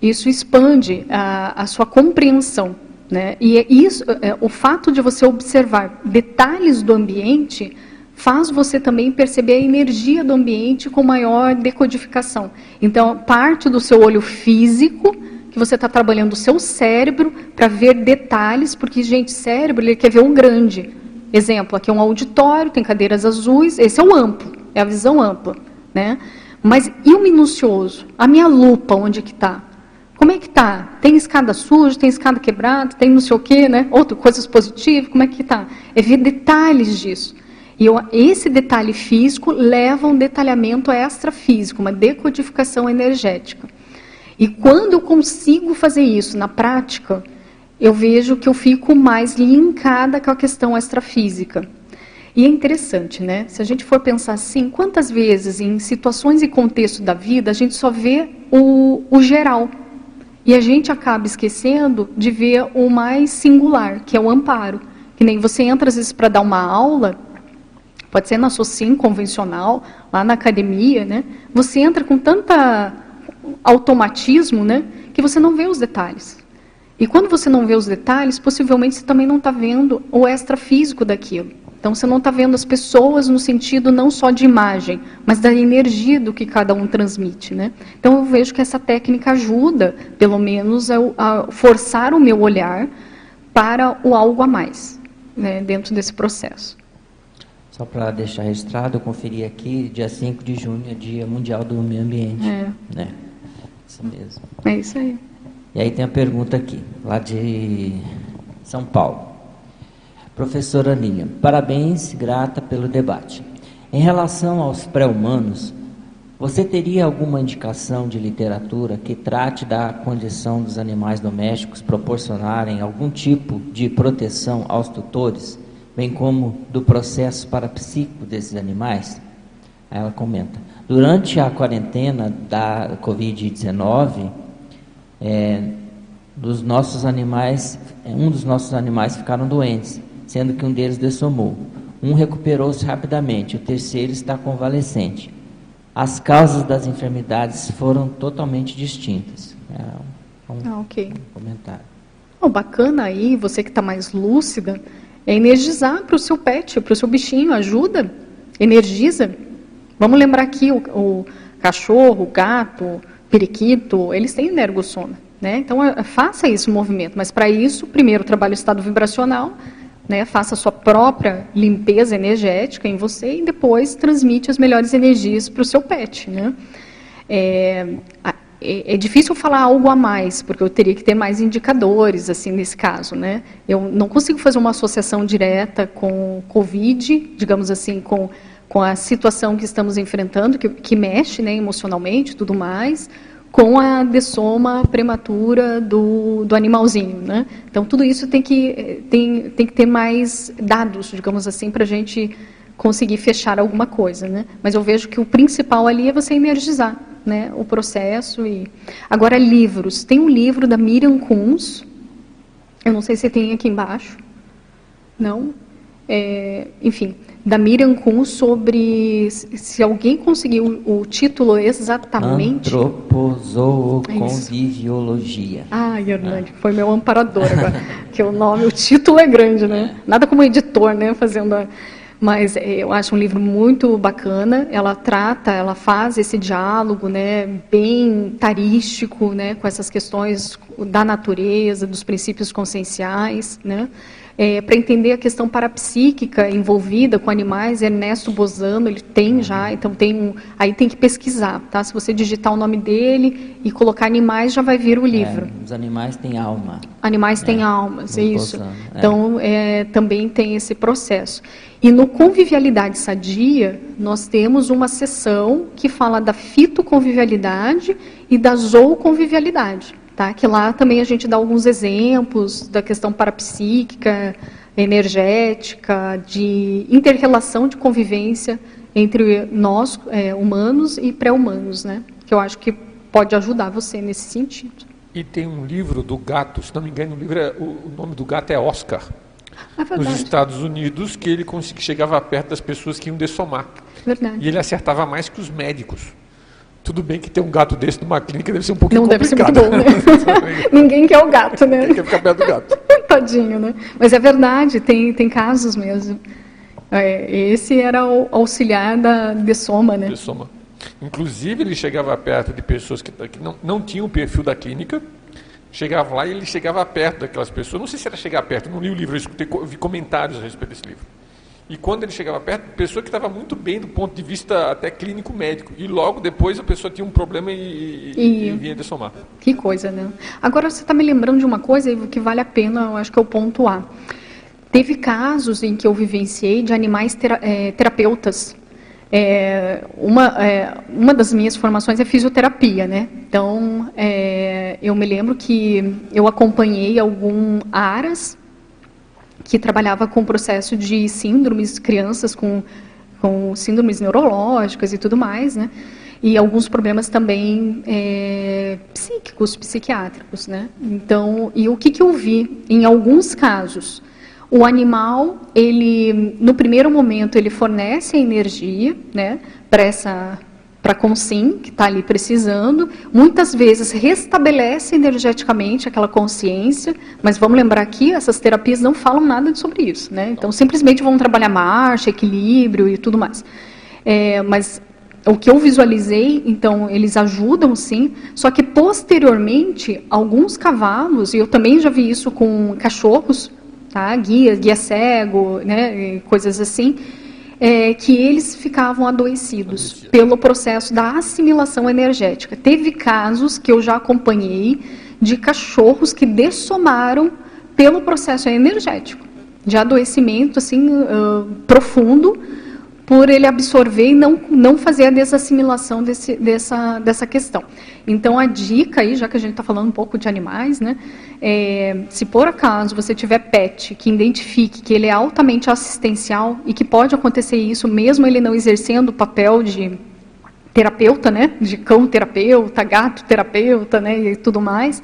isso expande a, a sua compreensão, né? E é isso, é, o fato de você observar detalhes do ambiente faz você também perceber a energia do ambiente com maior decodificação. Então, parte do seu olho físico, que você está trabalhando o seu cérebro para ver detalhes, porque, gente, cérebro ele quer ver o grande. Exemplo, aqui é um auditório, tem cadeiras azuis, esse é o amplo, é a visão ampla. Né? Mas e o minucioso? A minha lupa, onde que está? Como é que está? Tem escada suja, tem escada quebrada, tem não sei o quê, né? Outras coisas positivas, como é que está? É ver detalhes disso. E eu, esse detalhe físico leva a um detalhamento extrafísico, uma decodificação energética. E quando eu consigo fazer isso na prática, eu vejo que eu fico mais linkada com a questão extrafísica. E é interessante, né? Se a gente for pensar assim, quantas vezes em situações e contexto da vida a gente só vê o, o geral. E a gente acaba esquecendo de ver o mais singular, que é o amparo. Que nem você entra às vezes para dar uma aula Pode ser na SOCIM convencional, lá na academia, né? Você entra com tanta automatismo, né? Que você não vê os detalhes. E quando você não vê os detalhes, possivelmente você também não está vendo o extrafísico daquilo. Então você não está vendo as pessoas no sentido não só de imagem, mas da energia do que cada um transmite, né? Então eu vejo que essa técnica ajuda, pelo menos, a, a forçar o meu olhar para o algo a mais, né, dentro desse processo. Só para deixar registrado, eu conferi aqui, dia 5 de junho é Dia Mundial do Meio Ambiente. É. Né? Isso mesmo. É isso aí. E aí tem a pergunta aqui, lá de São Paulo. Professora Lilian, parabéns, grata pelo debate. Em relação aos pré-humanos, você teria alguma indicação de literatura que trate da condição dos animais domésticos proporcionarem algum tipo de proteção aos tutores? bem como do processo parapsíquico desses animais? Aí ela comenta: durante a quarentena da Covid-19, é, dos nossos animais, um dos nossos animais ficaram doentes, sendo que um deles dessomou. Um recuperou-se rapidamente, o terceiro está convalescente. As causas das enfermidades foram totalmente distintas. É um, ah, okay. um comentário. Oh, bacana aí, você que está mais lúcida, é energizar para o seu pet, para o seu bichinho, ajuda, energiza. Vamos lembrar aqui o, o cachorro, o gato, periquito, eles têm energossoma. Né? Então, é, faça esse movimento. Mas, para isso, primeiro, trabalhe o estado vibracional, né? faça a sua própria limpeza energética em você e depois transmite as melhores energias para o seu pet. Né? É, é, é, difícil falar algo a mais, porque eu teria que ter mais indicadores, assim, nesse caso, né? Eu não consigo fazer uma associação direta com Covid, digamos assim, com, com a situação que estamos enfrentando, que, que mexe, né, emocionalmente, tudo mais, com a dessoma prematura do, do animalzinho, né? Então, tudo isso tem que, tem, tem que ter mais dados, digamos assim, para a gente conseguir fechar alguma coisa, né? Mas eu vejo que o principal ali é você energizar, né, o processo. E... Agora, livros. Tem um livro da Miriam Kunz, eu não sei se tem aqui embaixo, não? É, enfim, da Miriam Kunz sobre se alguém conseguiu o título exatamente. Antropozooconviviologia. Ah, Hernande, foi meu amparador agora. que o nome, o título é grande, né? Nada como editor, né? Fazendo a mas eh, eu acho um livro muito bacana. Ela trata, ela faz esse diálogo, né, bem tarístico, né, com essas questões da natureza, dos princípios conscienciais, né. É, para entender a questão parapsíquica envolvida com animais, Ernesto Bozano, ele tem já, então tem um, aí tem que pesquisar, tá? Se você digitar o nome dele e colocar animais, já vai vir o livro. É, os animais têm alma. Animais têm É, almas, é isso. Bozano, é. Então, é, também tem esse processo. E no Convivialidade Sadia, nós temos uma sessão que fala da fitoconvivialidade e da zooconvivialidade, tá? Que lá também a gente dá alguns exemplos da questão parapsíquica, energética, de interrelação de convivência entre nós, é, humanos e pré-humanos, né? Que eu acho que pode ajudar você nesse sentido. E tem um livro do gato, se não me engano, o, livro é, o, nome do gato é Oscar, É nos Estados Unidos, que ele chegava perto das pessoas que iam dessomar. verdade. E ele acertava mais que os médicos. Tudo bem que ter um gato desse numa clínica deve ser um pouquinho Não deve ser muito complicado. bom, né? Ninguém quer o gato, né? Tem que ficar perto do gato. Tadinho, né? Mas é verdade, tem, tem casos mesmo. É, esse era o auxiliar da Dessoma, né? Dessoma. Inclusive, ele chegava perto de pessoas que, que não, não tinham o perfil da clínica, chegava lá e ele chegava perto daquelas pessoas. Não sei se era chegar perto, não li o livro, eu escutei, vi comentários a respeito desse livro. E quando ele chegava perto, pessoa que estava muito bem do ponto de vista até clínico médico. E logo depois a pessoa tinha um problema e, e, E- vinha dessomar. Que coisa, né? Agora você está me lembrando de uma coisa que vale a pena, eu acho que é o ponto A. Teve casos em que eu vivenciei de animais tera- eh, terapeutas. É, uma, é, uma das minhas formações é fisioterapia, né? Então, é, eu me lembro que eu acompanhei algum ARAS, que trabalhava com o processo de síndromes, crianças com, com síndromes neurológicas e tudo mais, né? E alguns problemas também é, psíquicos, psiquiátricos, né? Então, e o que, que eu vi? Em alguns casos, o animal, ele, no primeiro momento, ele fornece a energia, né? Para essa para consim, que está ali precisando, muitas vezes restabelece energeticamente aquela consciência, mas vamos lembrar aqui, essas terapias não falam nada sobre isso, né? Então, simplesmente vão trabalhar marcha, equilíbrio e tudo mais. É, mas o que eu visualizei, então, eles ajudam sim, só que posteriormente, alguns cavalos, e eu também já vi isso com cachorros, tá? guia, guia cego, né? coisas assim, é, que eles ficavam adoecidos pelo processo da assimilação energética. Teve casos que eu já acompanhei de cachorros que dessomaram pelo processo energético, de adoecimento assim ah, profundo por ele absorver e não, não fazer a desassimilação desse, dessa, dessa questão. Então, a dica aí, já que a gente está falando um pouco de animais, né, é, se por acaso você tiver pet que identifique que ele é altamente assistencial e que pode acontecer isso mesmo ele não exercendo o papel de terapeuta, né, de cão terapeuta, gato terapeuta, né, e tudo mais,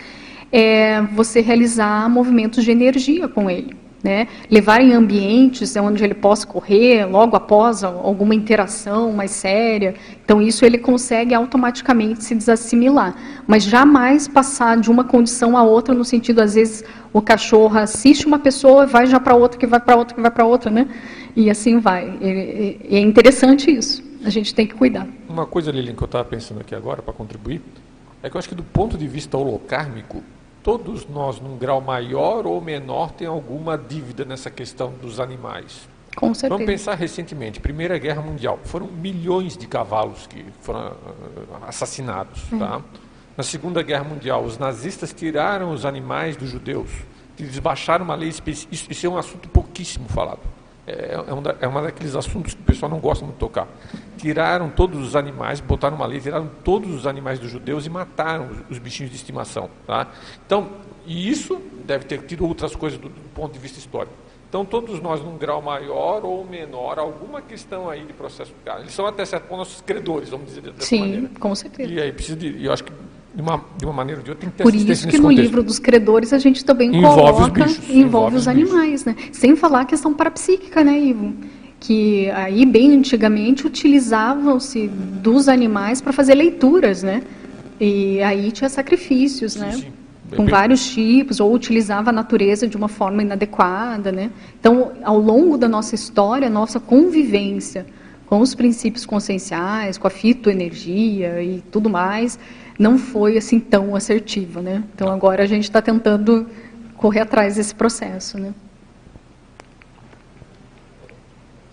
é você realizar movimentos de energia com ele. Né? Levar em ambientes onde ele possa correr logo após alguma interação mais séria. Então, isso ele consegue automaticamente se desassimilar. Mas jamais passar de uma condição a outra, no sentido, às vezes, o cachorro assiste uma pessoa, vai já para outra, que vai para outra, que vai para outra, né? E assim vai. E, e é interessante isso. A gente tem que cuidar. Uma coisa, Lilian, que eu estava pensando aqui agora para contribuir, é que eu acho que do ponto de vista holocármico, todos nós, num grau maior ou menor, tem alguma dívida nessa questão dos animais. Com certeza. Vamos pensar recentemente, Primeira Guerra Mundial, foram milhões de cavalos que foram ah, assassinados. Tá? Na Segunda Guerra Mundial, os nazistas tiraram os animais dos judeus, eles baixaram uma lei específica, isso é um assunto pouquíssimo falado. É, é, um da, é uma daqueles assuntos que o pessoal não gosta muito de tocar. Tiraram todos os animais, botaram uma lei, tiraram todos os animais dos judeus e mataram os, os bichinhos de estimação. Tá? Então, e isso deve ter tido outras coisas do, do ponto de vista histórico. Então, todos nós, num grau maior ou menor, alguma questão aí de processo. Eles são até certo ponto nossos credores, vamos dizer dessa Sim, maneira. com certeza. E aí precisa de. Eu acho que de uma, de uma maneira ou de outra tem que ter Por isso que no contexto. livro dos credores a gente também Envolve os coloca, bichos, envolve, envolve os os bichos. animais, né? Sem falar a questão parapsíquica, né, Ivo? Que aí, bem antigamente, utilizavam-se dos animais para fazer leituras, né? E aí tinha sacrifícios, Sim, né? sim. Com vários tipos, ou utilizava a natureza de uma forma inadequada, né? Então, ao longo da nossa história, a nossa convivência com os princípios conscienciais, com a fitoenergia e tudo mais, não foi assim tão assertiva, né? Então agora a gente está tentando correr atrás desse processo, né?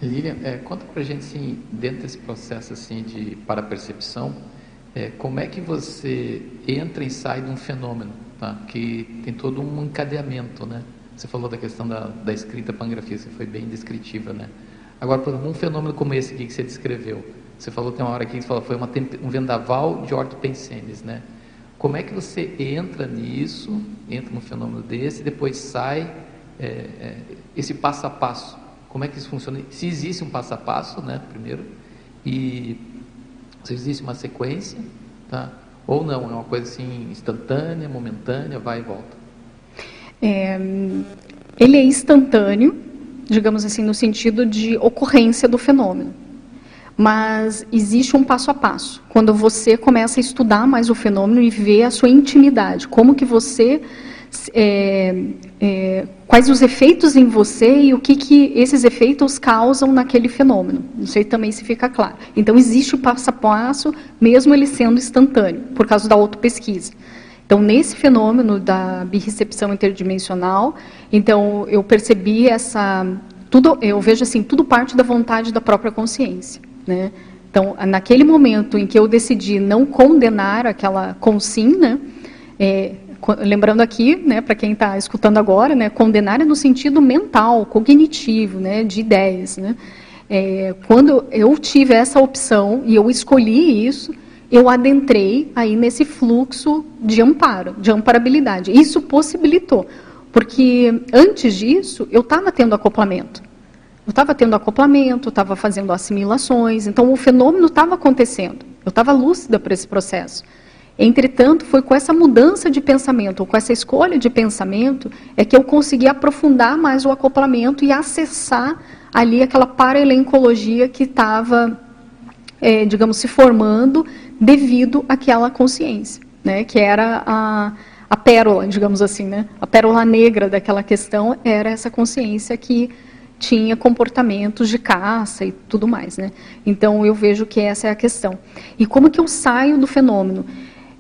Lilian, é, conta para a gente, assim, dentro desse processo assim, de para-percepção, é, como é que você entra e sai de um fenômeno, tá? que tem todo um encadeamento, né? Você falou da questão da, da escrita pangrafia, você foi bem descritiva, né? Agora, por um fenômeno como esse aqui que você descreveu, você falou, tem uma hora aqui que falou, foi uma, um vendaval de ortopensenes, né? Como é que você entra nisso, entra num fenômeno desse, e depois sai, é, é, esse passo a passo, como é que isso funciona? Se existe um passo a passo, né, primeiro, e se existe uma sequência, tá? ou não, é uma coisa assim instantânea, momentânea, vai e volta. É, ele é instantâneo, digamos assim, no sentido de ocorrência do fenômeno. Mas existe um passo a passo. Quando você começa a estudar mais o fenômeno e ver a sua intimidade, como que você é, é, quais os efeitos em você e o que, que esses efeitos causam naquele fenômeno. Não sei também se fica claro. Então, existe o passo a passo, mesmo ele sendo instantâneo, por causa da autopesquisa. Então, nesse fenômeno da birrecepção interdimensional, então eu percebi essa tudo, eu vejo assim, tudo parte da vontade da própria consciência, né? Então, naquele momento em que eu decidi não condenar aquela consigna, é, lembrando aqui, né, para quem está escutando agora, né, condenar é no sentido mental, cognitivo, né, de ideias. Né? É, quando eu tive essa opção e eu escolhi isso, eu adentrei aí nesse fluxo de amparo, de amparabilidade. Isso possibilitou, porque antes disso eu estava tendo acoplamento. Eu estava tendo acoplamento, estava fazendo assimilações, então o fenômeno estava acontecendo. Eu estava lúcida para esse processo. Entretanto, foi com essa mudança de pensamento, ou com essa escolha de pensamento, é que eu consegui aprofundar mais o acoplamento e acessar ali aquela paralencologia que estava, é, digamos, se formando devido àquela consciência, né, que era a, a pérola, digamos assim, né, a pérola negra daquela questão era essa consciência que tinha comportamentos de caça e tudo mais, né? Então eu vejo que essa é a questão. E como que eu saio do fenômeno?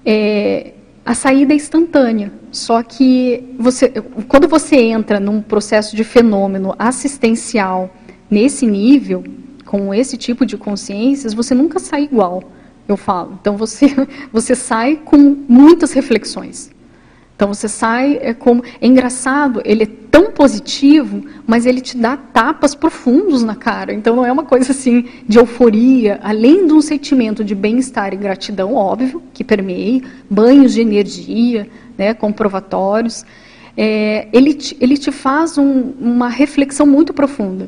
é, a saída é instantânea. Só que você, quando você entra num processo de fenômeno assistencial nesse nível, com esse tipo de consciências, você nunca sai igual, eu falo. Então você, você sai com muitas reflexões. Então você sai é como é engraçado, ele é tão positivo, mas ele te dá tapas profundos na cara. Então não é uma coisa assim de euforia, além de um sentimento de bem-estar e gratidão óbvio que permeia, banhos de energia, né, comprovatórios. É, ele, te, ele te faz um, uma reflexão muito profunda.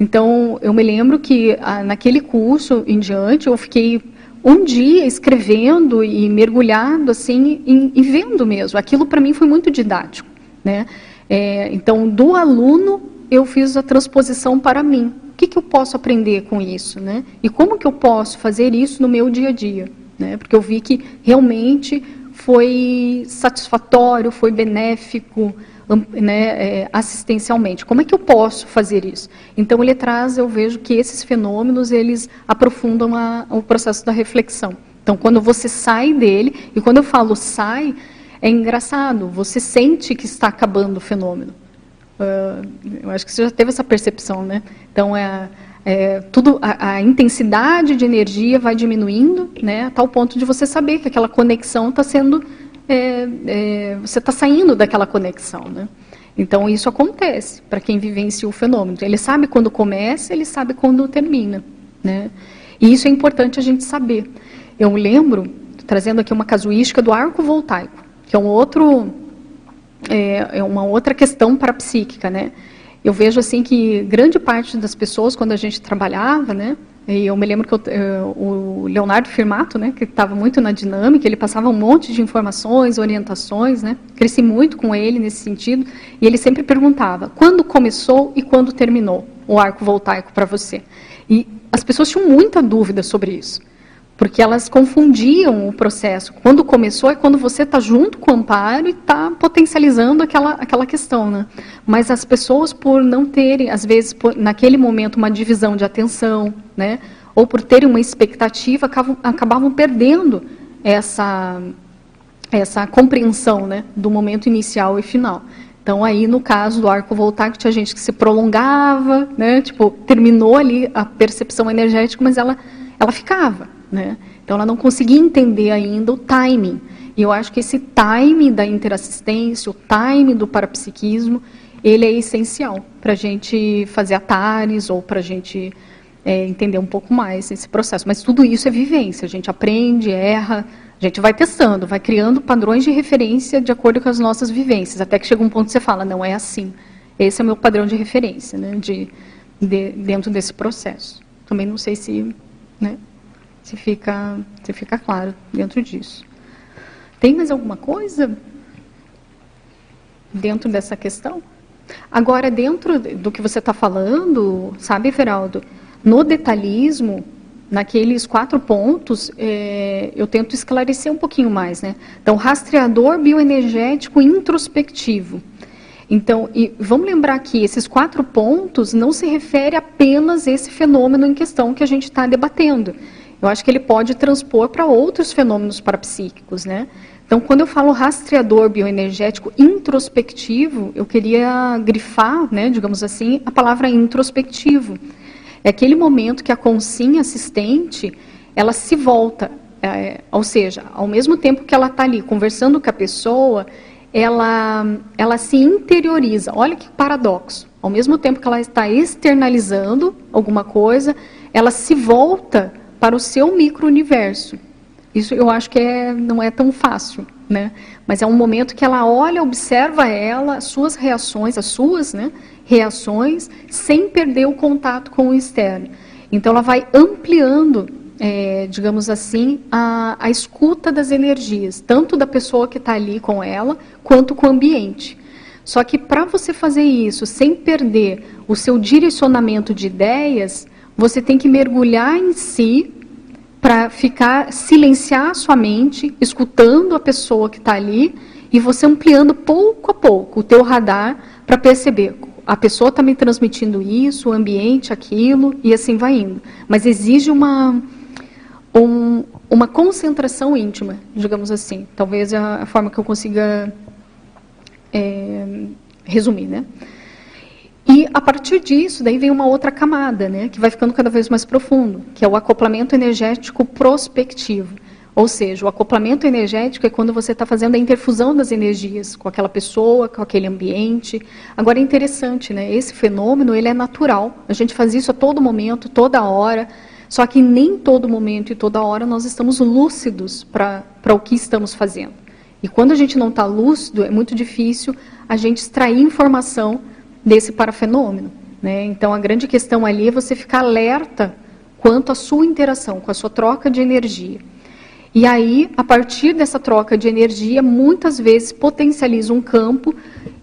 Então, eu me lembro que ah, naquele curso em diante, eu fiquei um dia escrevendo e mergulhado assim e, vendo mesmo. Aquilo para mim foi muito didático, né? É, então, do aluno eu fiz a transposição para mim. O que, que eu posso aprender com isso, né? E como que eu posso fazer isso no meu dia a dia, né? Porque eu vi que realmente foi satisfatório, foi benéfico, né, é, assistencialmente. Como é que eu posso fazer isso? Então ele traz, eu vejo que esses fenômenos eles aprofundam a, o processo da reflexão. Então quando você sai dele e quando eu falo sai é engraçado, você sente que está acabando o fenômeno. Uh, eu acho que você já teve essa percepção, né? Então é, é tudo a, a, intensidade de energia vai diminuindo, né? A tal ponto de você saber que aquela conexão está sendo é, é, você está saindo daquela conexão. Né? Então, isso acontece para quem vivencia o fenômeno. Ele sabe quando começa, ele sabe quando termina. Né? E isso é importante a gente saber. Eu lembro, trazendo aqui uma casuística do arco voltaico, que é um outro é, é uma outra questão parapsíquica, né? Eu vejo assim que grande parte das pessoas quando a gente trabalhava, né, e eu me lembro que eu, eh, o Leonardo Firmato, né, que estava muito na dinâmica, ele passava um monte de informações, orientações, né, cresci muito com ele nesse sentido, e ele sempre perguntava quando começou e quando terminou o arco voltaico para você. E as pessoas tinham muita dúvida sobre isso porque elas confundiam o processo. Quando começou é quando você está junto com o amparo e está potencializando aquela, aquela questão. Né? Mas as pessoas, por não terem, às vezes, por, naquele momento, uma divisão de atenção, né? ou por terem uma expectativa, acabavam, acabavam perdendo essa, essa compreensão né? do momento inicial e final. Então, aí, no caso do arco voltaico, tinha gente que se prolongava, né? Tipo, terminou ali a percepção energética, mas ela, ela ficava, né? Então, ela não conseguia entender ainda o timing. E eu acho que esse timing da interassistência, o timing do parapsiquismo, ele é essencial para a gente fazer atares ou para a gente é, entender um pouco mais esse processo. Mas tudo isso é vivência, a gente aprende, erra, a gente vai testando, vai criando padrões de referência de acordo com as nossas vivências, até que chega um ponto que você fala, não é assim. Esse é o meu padrão de referência, né, de, de dentro desse processo. Também não sei se, né, se fica, se fica claro dentro disso. Tem mais alguma coisa dentro dessa questão? Agora, dentro do que você está falando, sabe, Veraldo, no detalhismo, naqueles quatro pontos, é, eu tento esclarecer um pouquinho mais. Né? Então, rastreador bioenergético introspectivo. Então, vamos lembrar que esses quatro pontos não se refere apenas a esse fenômeno em questão que a gente está debatendo. Eu acho que ele pode transpor para outros fenômenos parapsíquicos, né? Então, quando eu falo rastreador bioenergético introspectivo, eu queria grifar, né, digamos assim, a palavra introspectivo. É aquele momento que a consciência assistente, ela se volta, é, ou seja, ao mesmo tempo que ela está ali conversando com a pessoa, ela, ela se interioriza. Olha que paradoxo. Ao mesmo tempo que ela está externalizando alguma coisa, ela se volta para o seu micro-universo. Isso eu acho que é, não é tão fácil, né? Mas é um momento que ela olha, observa ela, as suas reações, as suas né, reações, sem perder o contato com o externo. Então ela vai ampliando, é, digamos assim, a, a escuta das energias, tanto da pessoa que está ali com ela, quanto com o ambiente. Só que para você fazer isso sem perder o seu direcionamento de ideias, você tem que mergulhar em si para ficar silenciar a sua mente, escutando a pessoa que está ali e você ampliando pouco a pouco o teu radar para perceber a pessoa está me transmitindo isso, o ambiente, aquilo e assim vai indo. Mas exige uma um, uma concentração íntima, digamos assim. Talvez a, a forma que eu consiga é, resumir, né? E a partir disso, daí vem uma outra camada, né, que vai ficando cada vez mais profundo, que é o acoplamento energético prospectivo. Ou seja, o acoplamento energético é quando você está fazendo a interfusão das energias com aquela pessoa, com aquele ambiente. Agora é interessante, né? Esse fenômeno ele é natural. A gente faz isso a todo momento, toda hora. Só que nem todo momento e toda hora nós estamos lúcidos para o que estamos fazendo. E quando a gente não está lúcido, é muito difícil a gente extrair informação desse parafenômeno. Né? Então, a grande questão ali é você ficar alerta quanto à sua interação, com a sua troca de energia. E aí, a partir dessa troca de energia, muitas vezes potencializa um campo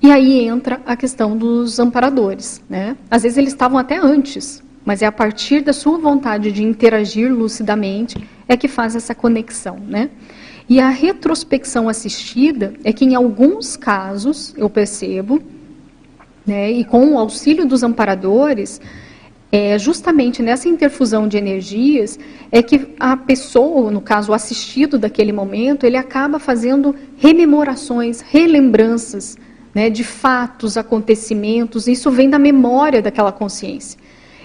e aí entra a questão dos amparadores. Né? Às vezes eles estavam até antes, mas é a partir da sua vontade de interagir lucidamente é que faz essa conexão. Né? E a retrospecção assistida é que, em alguns casos, eu percebo, né? E com o auxílio dos amparadores, é, justamente nessa interfusão de energias, é que a pessoa, no caso o assistido daquele momento, ele acaba fazendo rememorações, relembranças né, de fatos, acontecimentos, isso vem da memória daquela consciência.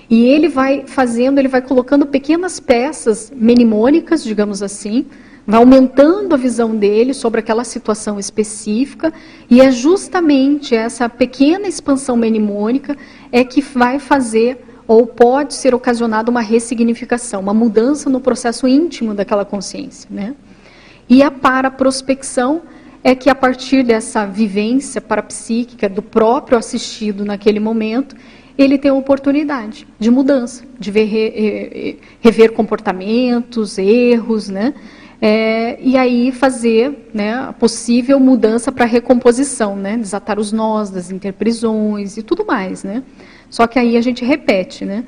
E ele vai fazendo, ele vai colocando pequenas peças menimônicas, digamos assim, vai aumentando a visão dele sobre aquela situação específica, e é justamente essa pequena expansão menimônica é que vai fazer ou pode ser ocasionada uma ressignificação, uma mudança no processo íntimo daquela consciência, né? E a paraprospecção é que a partir dessa vivência parapsíquica do próprio assistido naquele momento, ele tem a oportunidade de mudança, de ver, rever comportamentos, erros, né? É, e aí fazer né, a possível mudança para recomposição, né, desatar os nós das interprisões e tudo mais. Né? Só que aí a gente repete, né?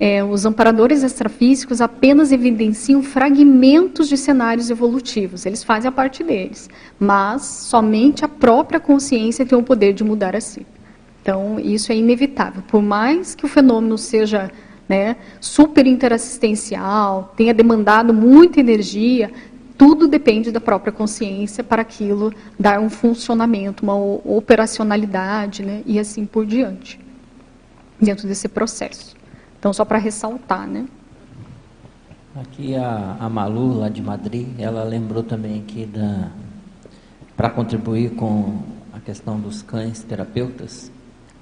É, os amparadores extrafísicos apenas evidenciam fragmentos de cenários evolutivos, eles fazem a parte deles, mas somente a própria consciência tem o poder de mudar a si. Então, isso é inevitável. Por mais que o fenômeno seja né, super interassistencial, tenha demandado muita energia, tudo depende da própria consciência para aquilo dar um funcionamento, uma operacionalidade, né? E assim por diante, dentro desse processo. Então, só para ressaltar, né? Aqui a, a Malu, lá de Madrid, ela lembrou também aqui para contribuir com a questão dos cães terapeutas,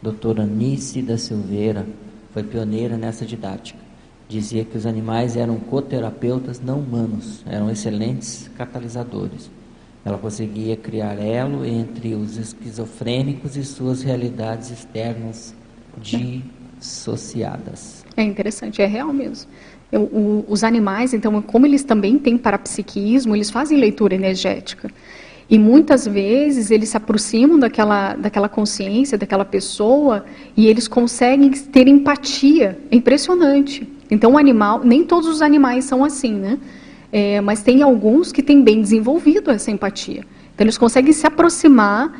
doutora Nice da Silveira foi pioneira nessa didática dizia que os animais eram coterapeutas não humanos, eram excelentes catalisadores. Ela conseguia criar elo entre os esquizofrênicos e suas realidades externas dissociadas. É interessante, é real mesmo. Eu, o, os animais, então, como eles também têm parapsiquismo, eles fazem leitura energética. E muitas vezes eles se aproximam daquela, daquela consciência, daquela pessoa, e eles conseguem ter empatia. É impressionante. Então, o animal, nem todos os animais são assim, né? É, mas tem alguns que têm bem desenvolvido essa empatia. Então, eles conseguem se aproximar,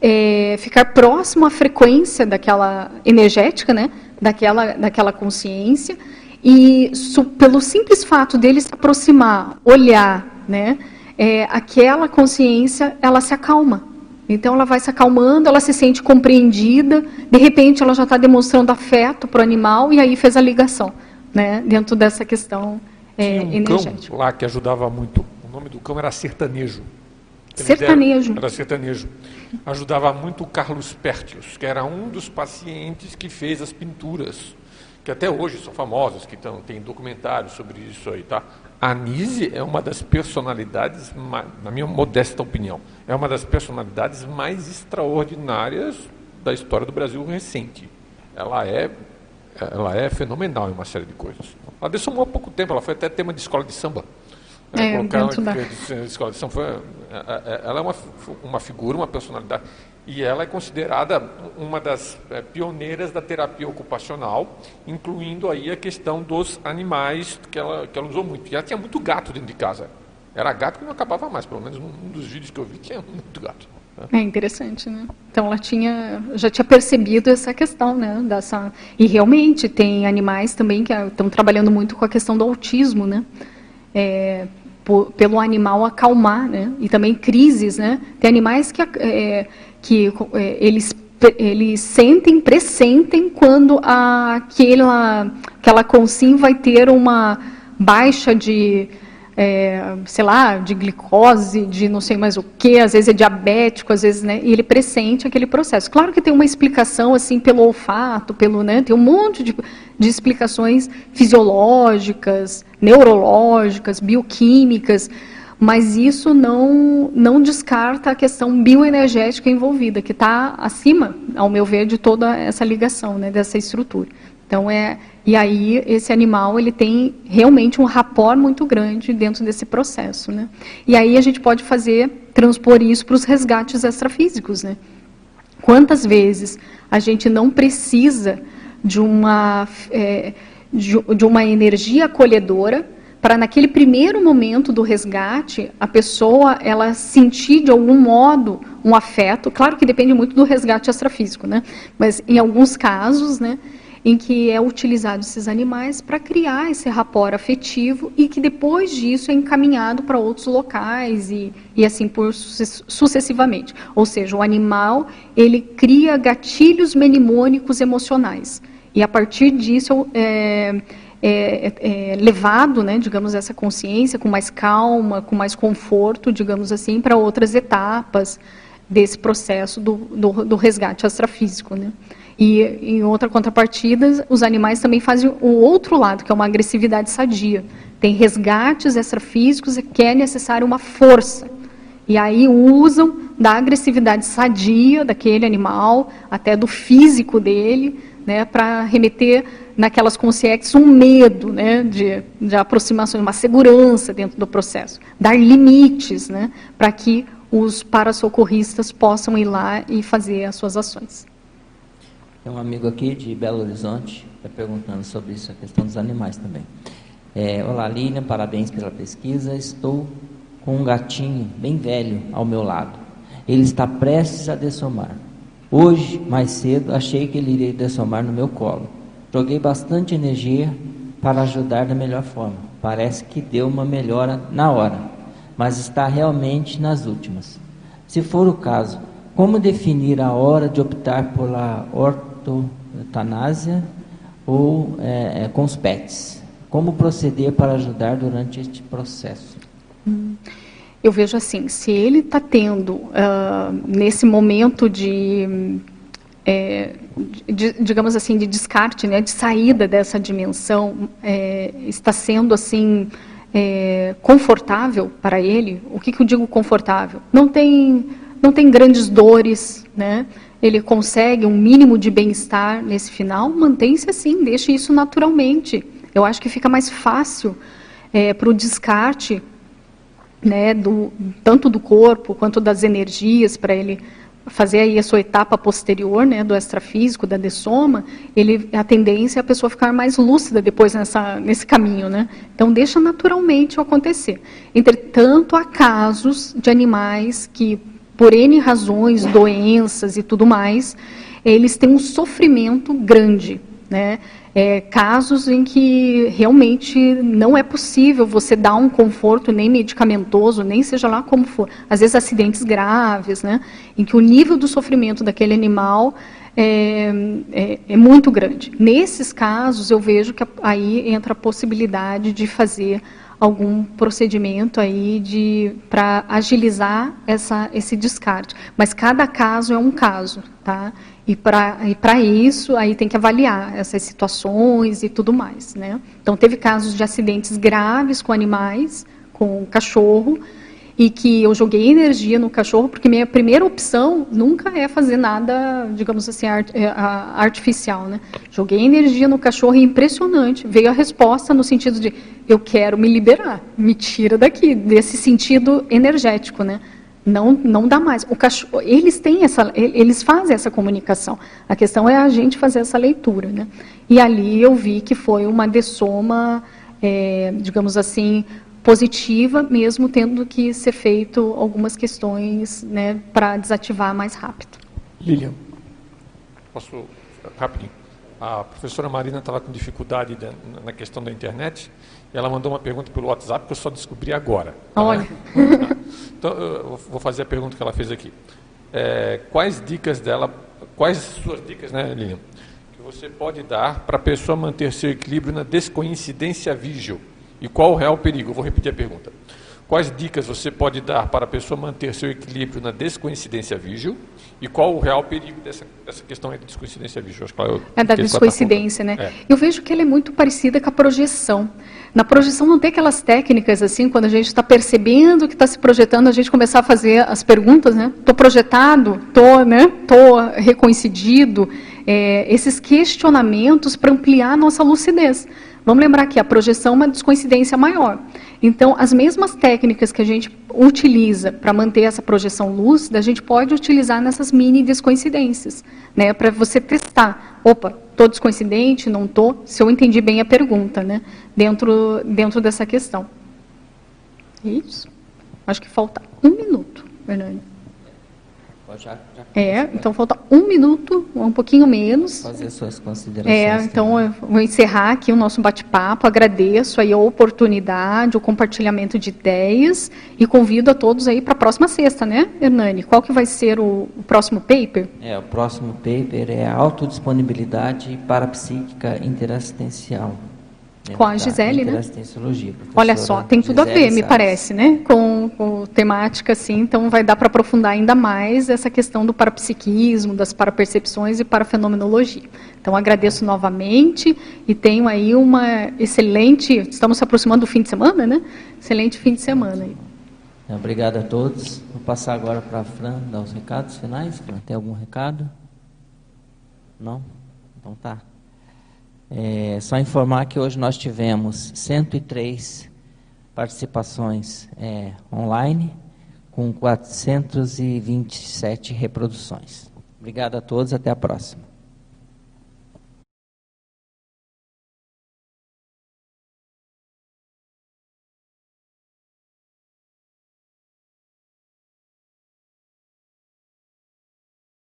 é, ficar próximo à frequência daquela energética, né? Daquela, daquela consciência. E su, pelo simples fato deles se aproximar, olhar, né? É, aquela consciência, ela se acalma. Então ela vai se acalmando, ela se sente compreendida, de repente ela já está demonstrando afeto para o animal e aí fez a ligação né, dentro dessa questão é, Tinha um energética. cão lá que ajudava muito. O nome do cão era Sertanejo. sertanejo. Era Sertanejo. Ajudava muito o Carlos Pertius, que era um dos pacientes que fez as pinturas, que até hoje são famosas, que tão, tem documentários sobre isso aí, tá? A Nise é uma das personalidades, na minha modesta opinião, é uma das personalidades mais extraordinárias da história do Brasil recente. Ela é ela é fenomenal em uma série de coisas. Ela dessomou há pouco tempo, ela foi até tema de escola de samba. É, da... escola de samba foi, é, é, ela é uma, uma figura, uma personalidade, e ela é considerada uma das pioneiras da terapia ocupacional, incluindo aí a questão dos animais que ela, que ela usou muito. E ela tinha muito gato dentro de casa. Era gato que não acabava mais, pelo menos um dos vídeos que eu vi tinha muito gato. É interessante, né? Então ela tinha, já tinha percebido essa questão, né? Dessa e realmente tem animais também que estão trabalhando muito com a questão do autismo, né? É, pelo animal acalmar, né? E também crises, né? Tem animais que é, que é, eles eles sentem, pressentem quando aquela aquela consim vai ter uma baixa de é, sei lá, de glicose, de não sei mais o que, às vezes é diabético, às vezes, né, e ele pressente aquele processo. Claro que tem uma explicação, assim, pelo olfato, pelo, né, tem um monte de, de explicações fisiológicas, neurológicas, bioquímicas, mas isso não, não descarta a questão bioenergética envolvida, que está acima, ao meu ver, de toda essa ligação, né, dessa estrutura. Então é e aí esse animal ele tem realmente um rapor muito grande dentro desse processo, né? E aí a gente pode fazer transpor isso para os resgates extrafísicos, né? Quantas vezes a gente não precisa de uma é, de, de uma energia acolhedora para naquele primeiro momento do resgate a pessoa ela sentir de algum modo um afeto, claro que depende muito do resgate extrafísico, né? Mas em alguns casos, né? em que é utilizado esses animais para criar esse rapport afetivo e que depois disso é encaminhado para outros locais e, e assim por sucessivamente. Ou seja, o animal ele cria gatilhos menimônicos emocionais e a partir disso é, é, é, é levado, né, digamos, essa consciência com mais calma, com mais conforto, digamos assim, para outras etapas desse processo do, do, do resgate extrafísico, né? E em outra contrapartida, os animais também fazem o outro lado, que é uma agressividade sadia. Tem resgates extrafísicos que é necessário uma força. E aí usam da agressividade sadia daquele animal, até do físico dele, né, para remeter naquelas consciências um medo né, de, de aproximação, uma segurança dentro do processo. Dar limites né, para que os parasocorristas possam ir lá e fazer as suas ações. Tem um amigo aqui de Belo Horizonte está perguntando sobre isso, a questão dos animais também. É, Olá, Lilian, parabéns pela pesquisa. Estou com um gatinho bem velho ao meu lado. Ele está prestes a dessomar. Hoje, mais cedo, achei que ele iria dessomar no meu colo. Joguei bastante energia para ajudar da melhor forma. Parece que deu uma melhora na hora. mas está realmente nas últimas. Se for o caso, como definir a hora de optar pela ortotanásia ou é, é, com os PETs? Como proceder para ajudar durante este processo? Hum, eu vejo assim, se ele está tendo, uh, nesse momento de, é, de, digamos assim, de descarte, né, de saída dessa dimensão, é, está sendo assim é, confortável para ele. O que, que eu digo confortável? Não tem, não tem grandes dores, né? Ele consegue um mínimo de bem-estar nesse final. Mantém-se assim, deixe isso naturalmente. Eu acho que fica mais fácil é, para o descarte né, do, tanto do corpo quanto das energias, para ele fazer aí a sua etapa posterior, né, do extrafísico, da dessoma, ele, a tendência é a pessoa ficar mais lúcida depois nessa, nesse caminho, né? Então deixa naturalmente acontecer. Entretanto, há casos de animais que, por N razões, doenças e tudo mais, eles têm um sofrimento grande, né? É, casos em que realmente não é possível você dar um conforto nem medicamentoso, nem seja lá como for. Às vezes acidentes graves, né, em que o nível do sofrimento daquele animal é, é, é muito grande. Nesses casos, eu vejo que aí entra a possibilidade de fazer algum procedimento aí de para agilizar essa, esse descarte. Mas cada caso é um caso, tá? E para isso, aí tem que avaliar essas situações e tudo mais. Né? Então, teve casos de acidentes graves com animais, com cachorro, e que eu joguei energia no cachorro, porque minha primeira opção nunca é fazer nada, digamos assim, art, é, artificial. Né? Joguei energia no cachorro e impressionante. Veio a resposta no sentido de eu quero me liberar, me tira daqui, desse sentido energético. Né? Não, não dá mais. O cachorro, eles têm essa, eles fazem essa comunicação. A questão é a gente fazer essa leitura, né? E ali eu vi que foi uma dessoma, é, digamos assim, positiva, mesmo tendo que ser feito algumas questões, né, para desativar mais rápido. Lilian, posso rapidinho? A professora Marina estava com dificuldade na questão da internet e ela mandou uma pergunta pelo WhatsApp que eu só descobri agora. Tá? Olha. Então, eu vou fazer a pergunta que ela fez aqui. É, quais dicas dela, quais suas dicas, né, Lilian, que você pode dar para a pessoa manter seu equilíbrio na descoincidência vígil? E qual o real perigo? Eu vou repetir a pergunta. Quais dicas você pode dar para a pessoa manter seu equilíbrio na descoincidência vígil? E qual o real perigo dessa, dessa questão da descoincidência vígil? Acho que ela, é da descoincidência, né? É. Eu vejo que ela é muito parecida com a projeção. Na projeção não tem aquelas técnicas assim, quando a gente está percebendo que está se projetando, a gente começar a fazer as perguntas, né? Estou projetado, estou né? Tô recoincidido. É, esses questionamentos para ampliar a nossa lucidez. Vamos lembrar que a projeção é uma descoincidência maior. Então, as mesmas técnicas que a gente utiliza para manter essa projeção lúcida, a gente pode utilizar nessas mini descoincidências, né, para você testar. Opa, estou descoincidente, não estou? Se eu entendi bem a pergunta, né, dentro, dentro dessa questão. Isso. Acho que falta um minuto, Fernando. Já, já é, então falta um minuto, um pouquinho menos. Fazer suas considerações. É, então eu vou encerrar aqui o nosso bate-papo. Agradeço aí a oportunidade, o compartilhamento de ideias e convido a todos aí para a próxima sexta, né, Hernani? Qual que vai ser o, o, próximo paper? É, o próximo paper é autodisponibilidade parapsíquica interassistencial. Com a Gisele, né? Olha só, tem tudo Gisele a ver, me parece, né? Com, com temática, assim, então vai dar para aprofundar ainda mais essa questão do parapsiquismo, das parapercepções e parafenomenologia. Então agradeço novamente e tenho aí uma excelente, estamos se aproximando do fim de semana, né? Excelente fim de semana. Obrigado a todos. Vou passar agora para a Fran dar os recados finais. Fran, tem algum recado? Não? Então tá. É, só informar que hoje nós tivemos 103 participações é, online, com 427 reproduções. Obrigado a todos, até a próxima.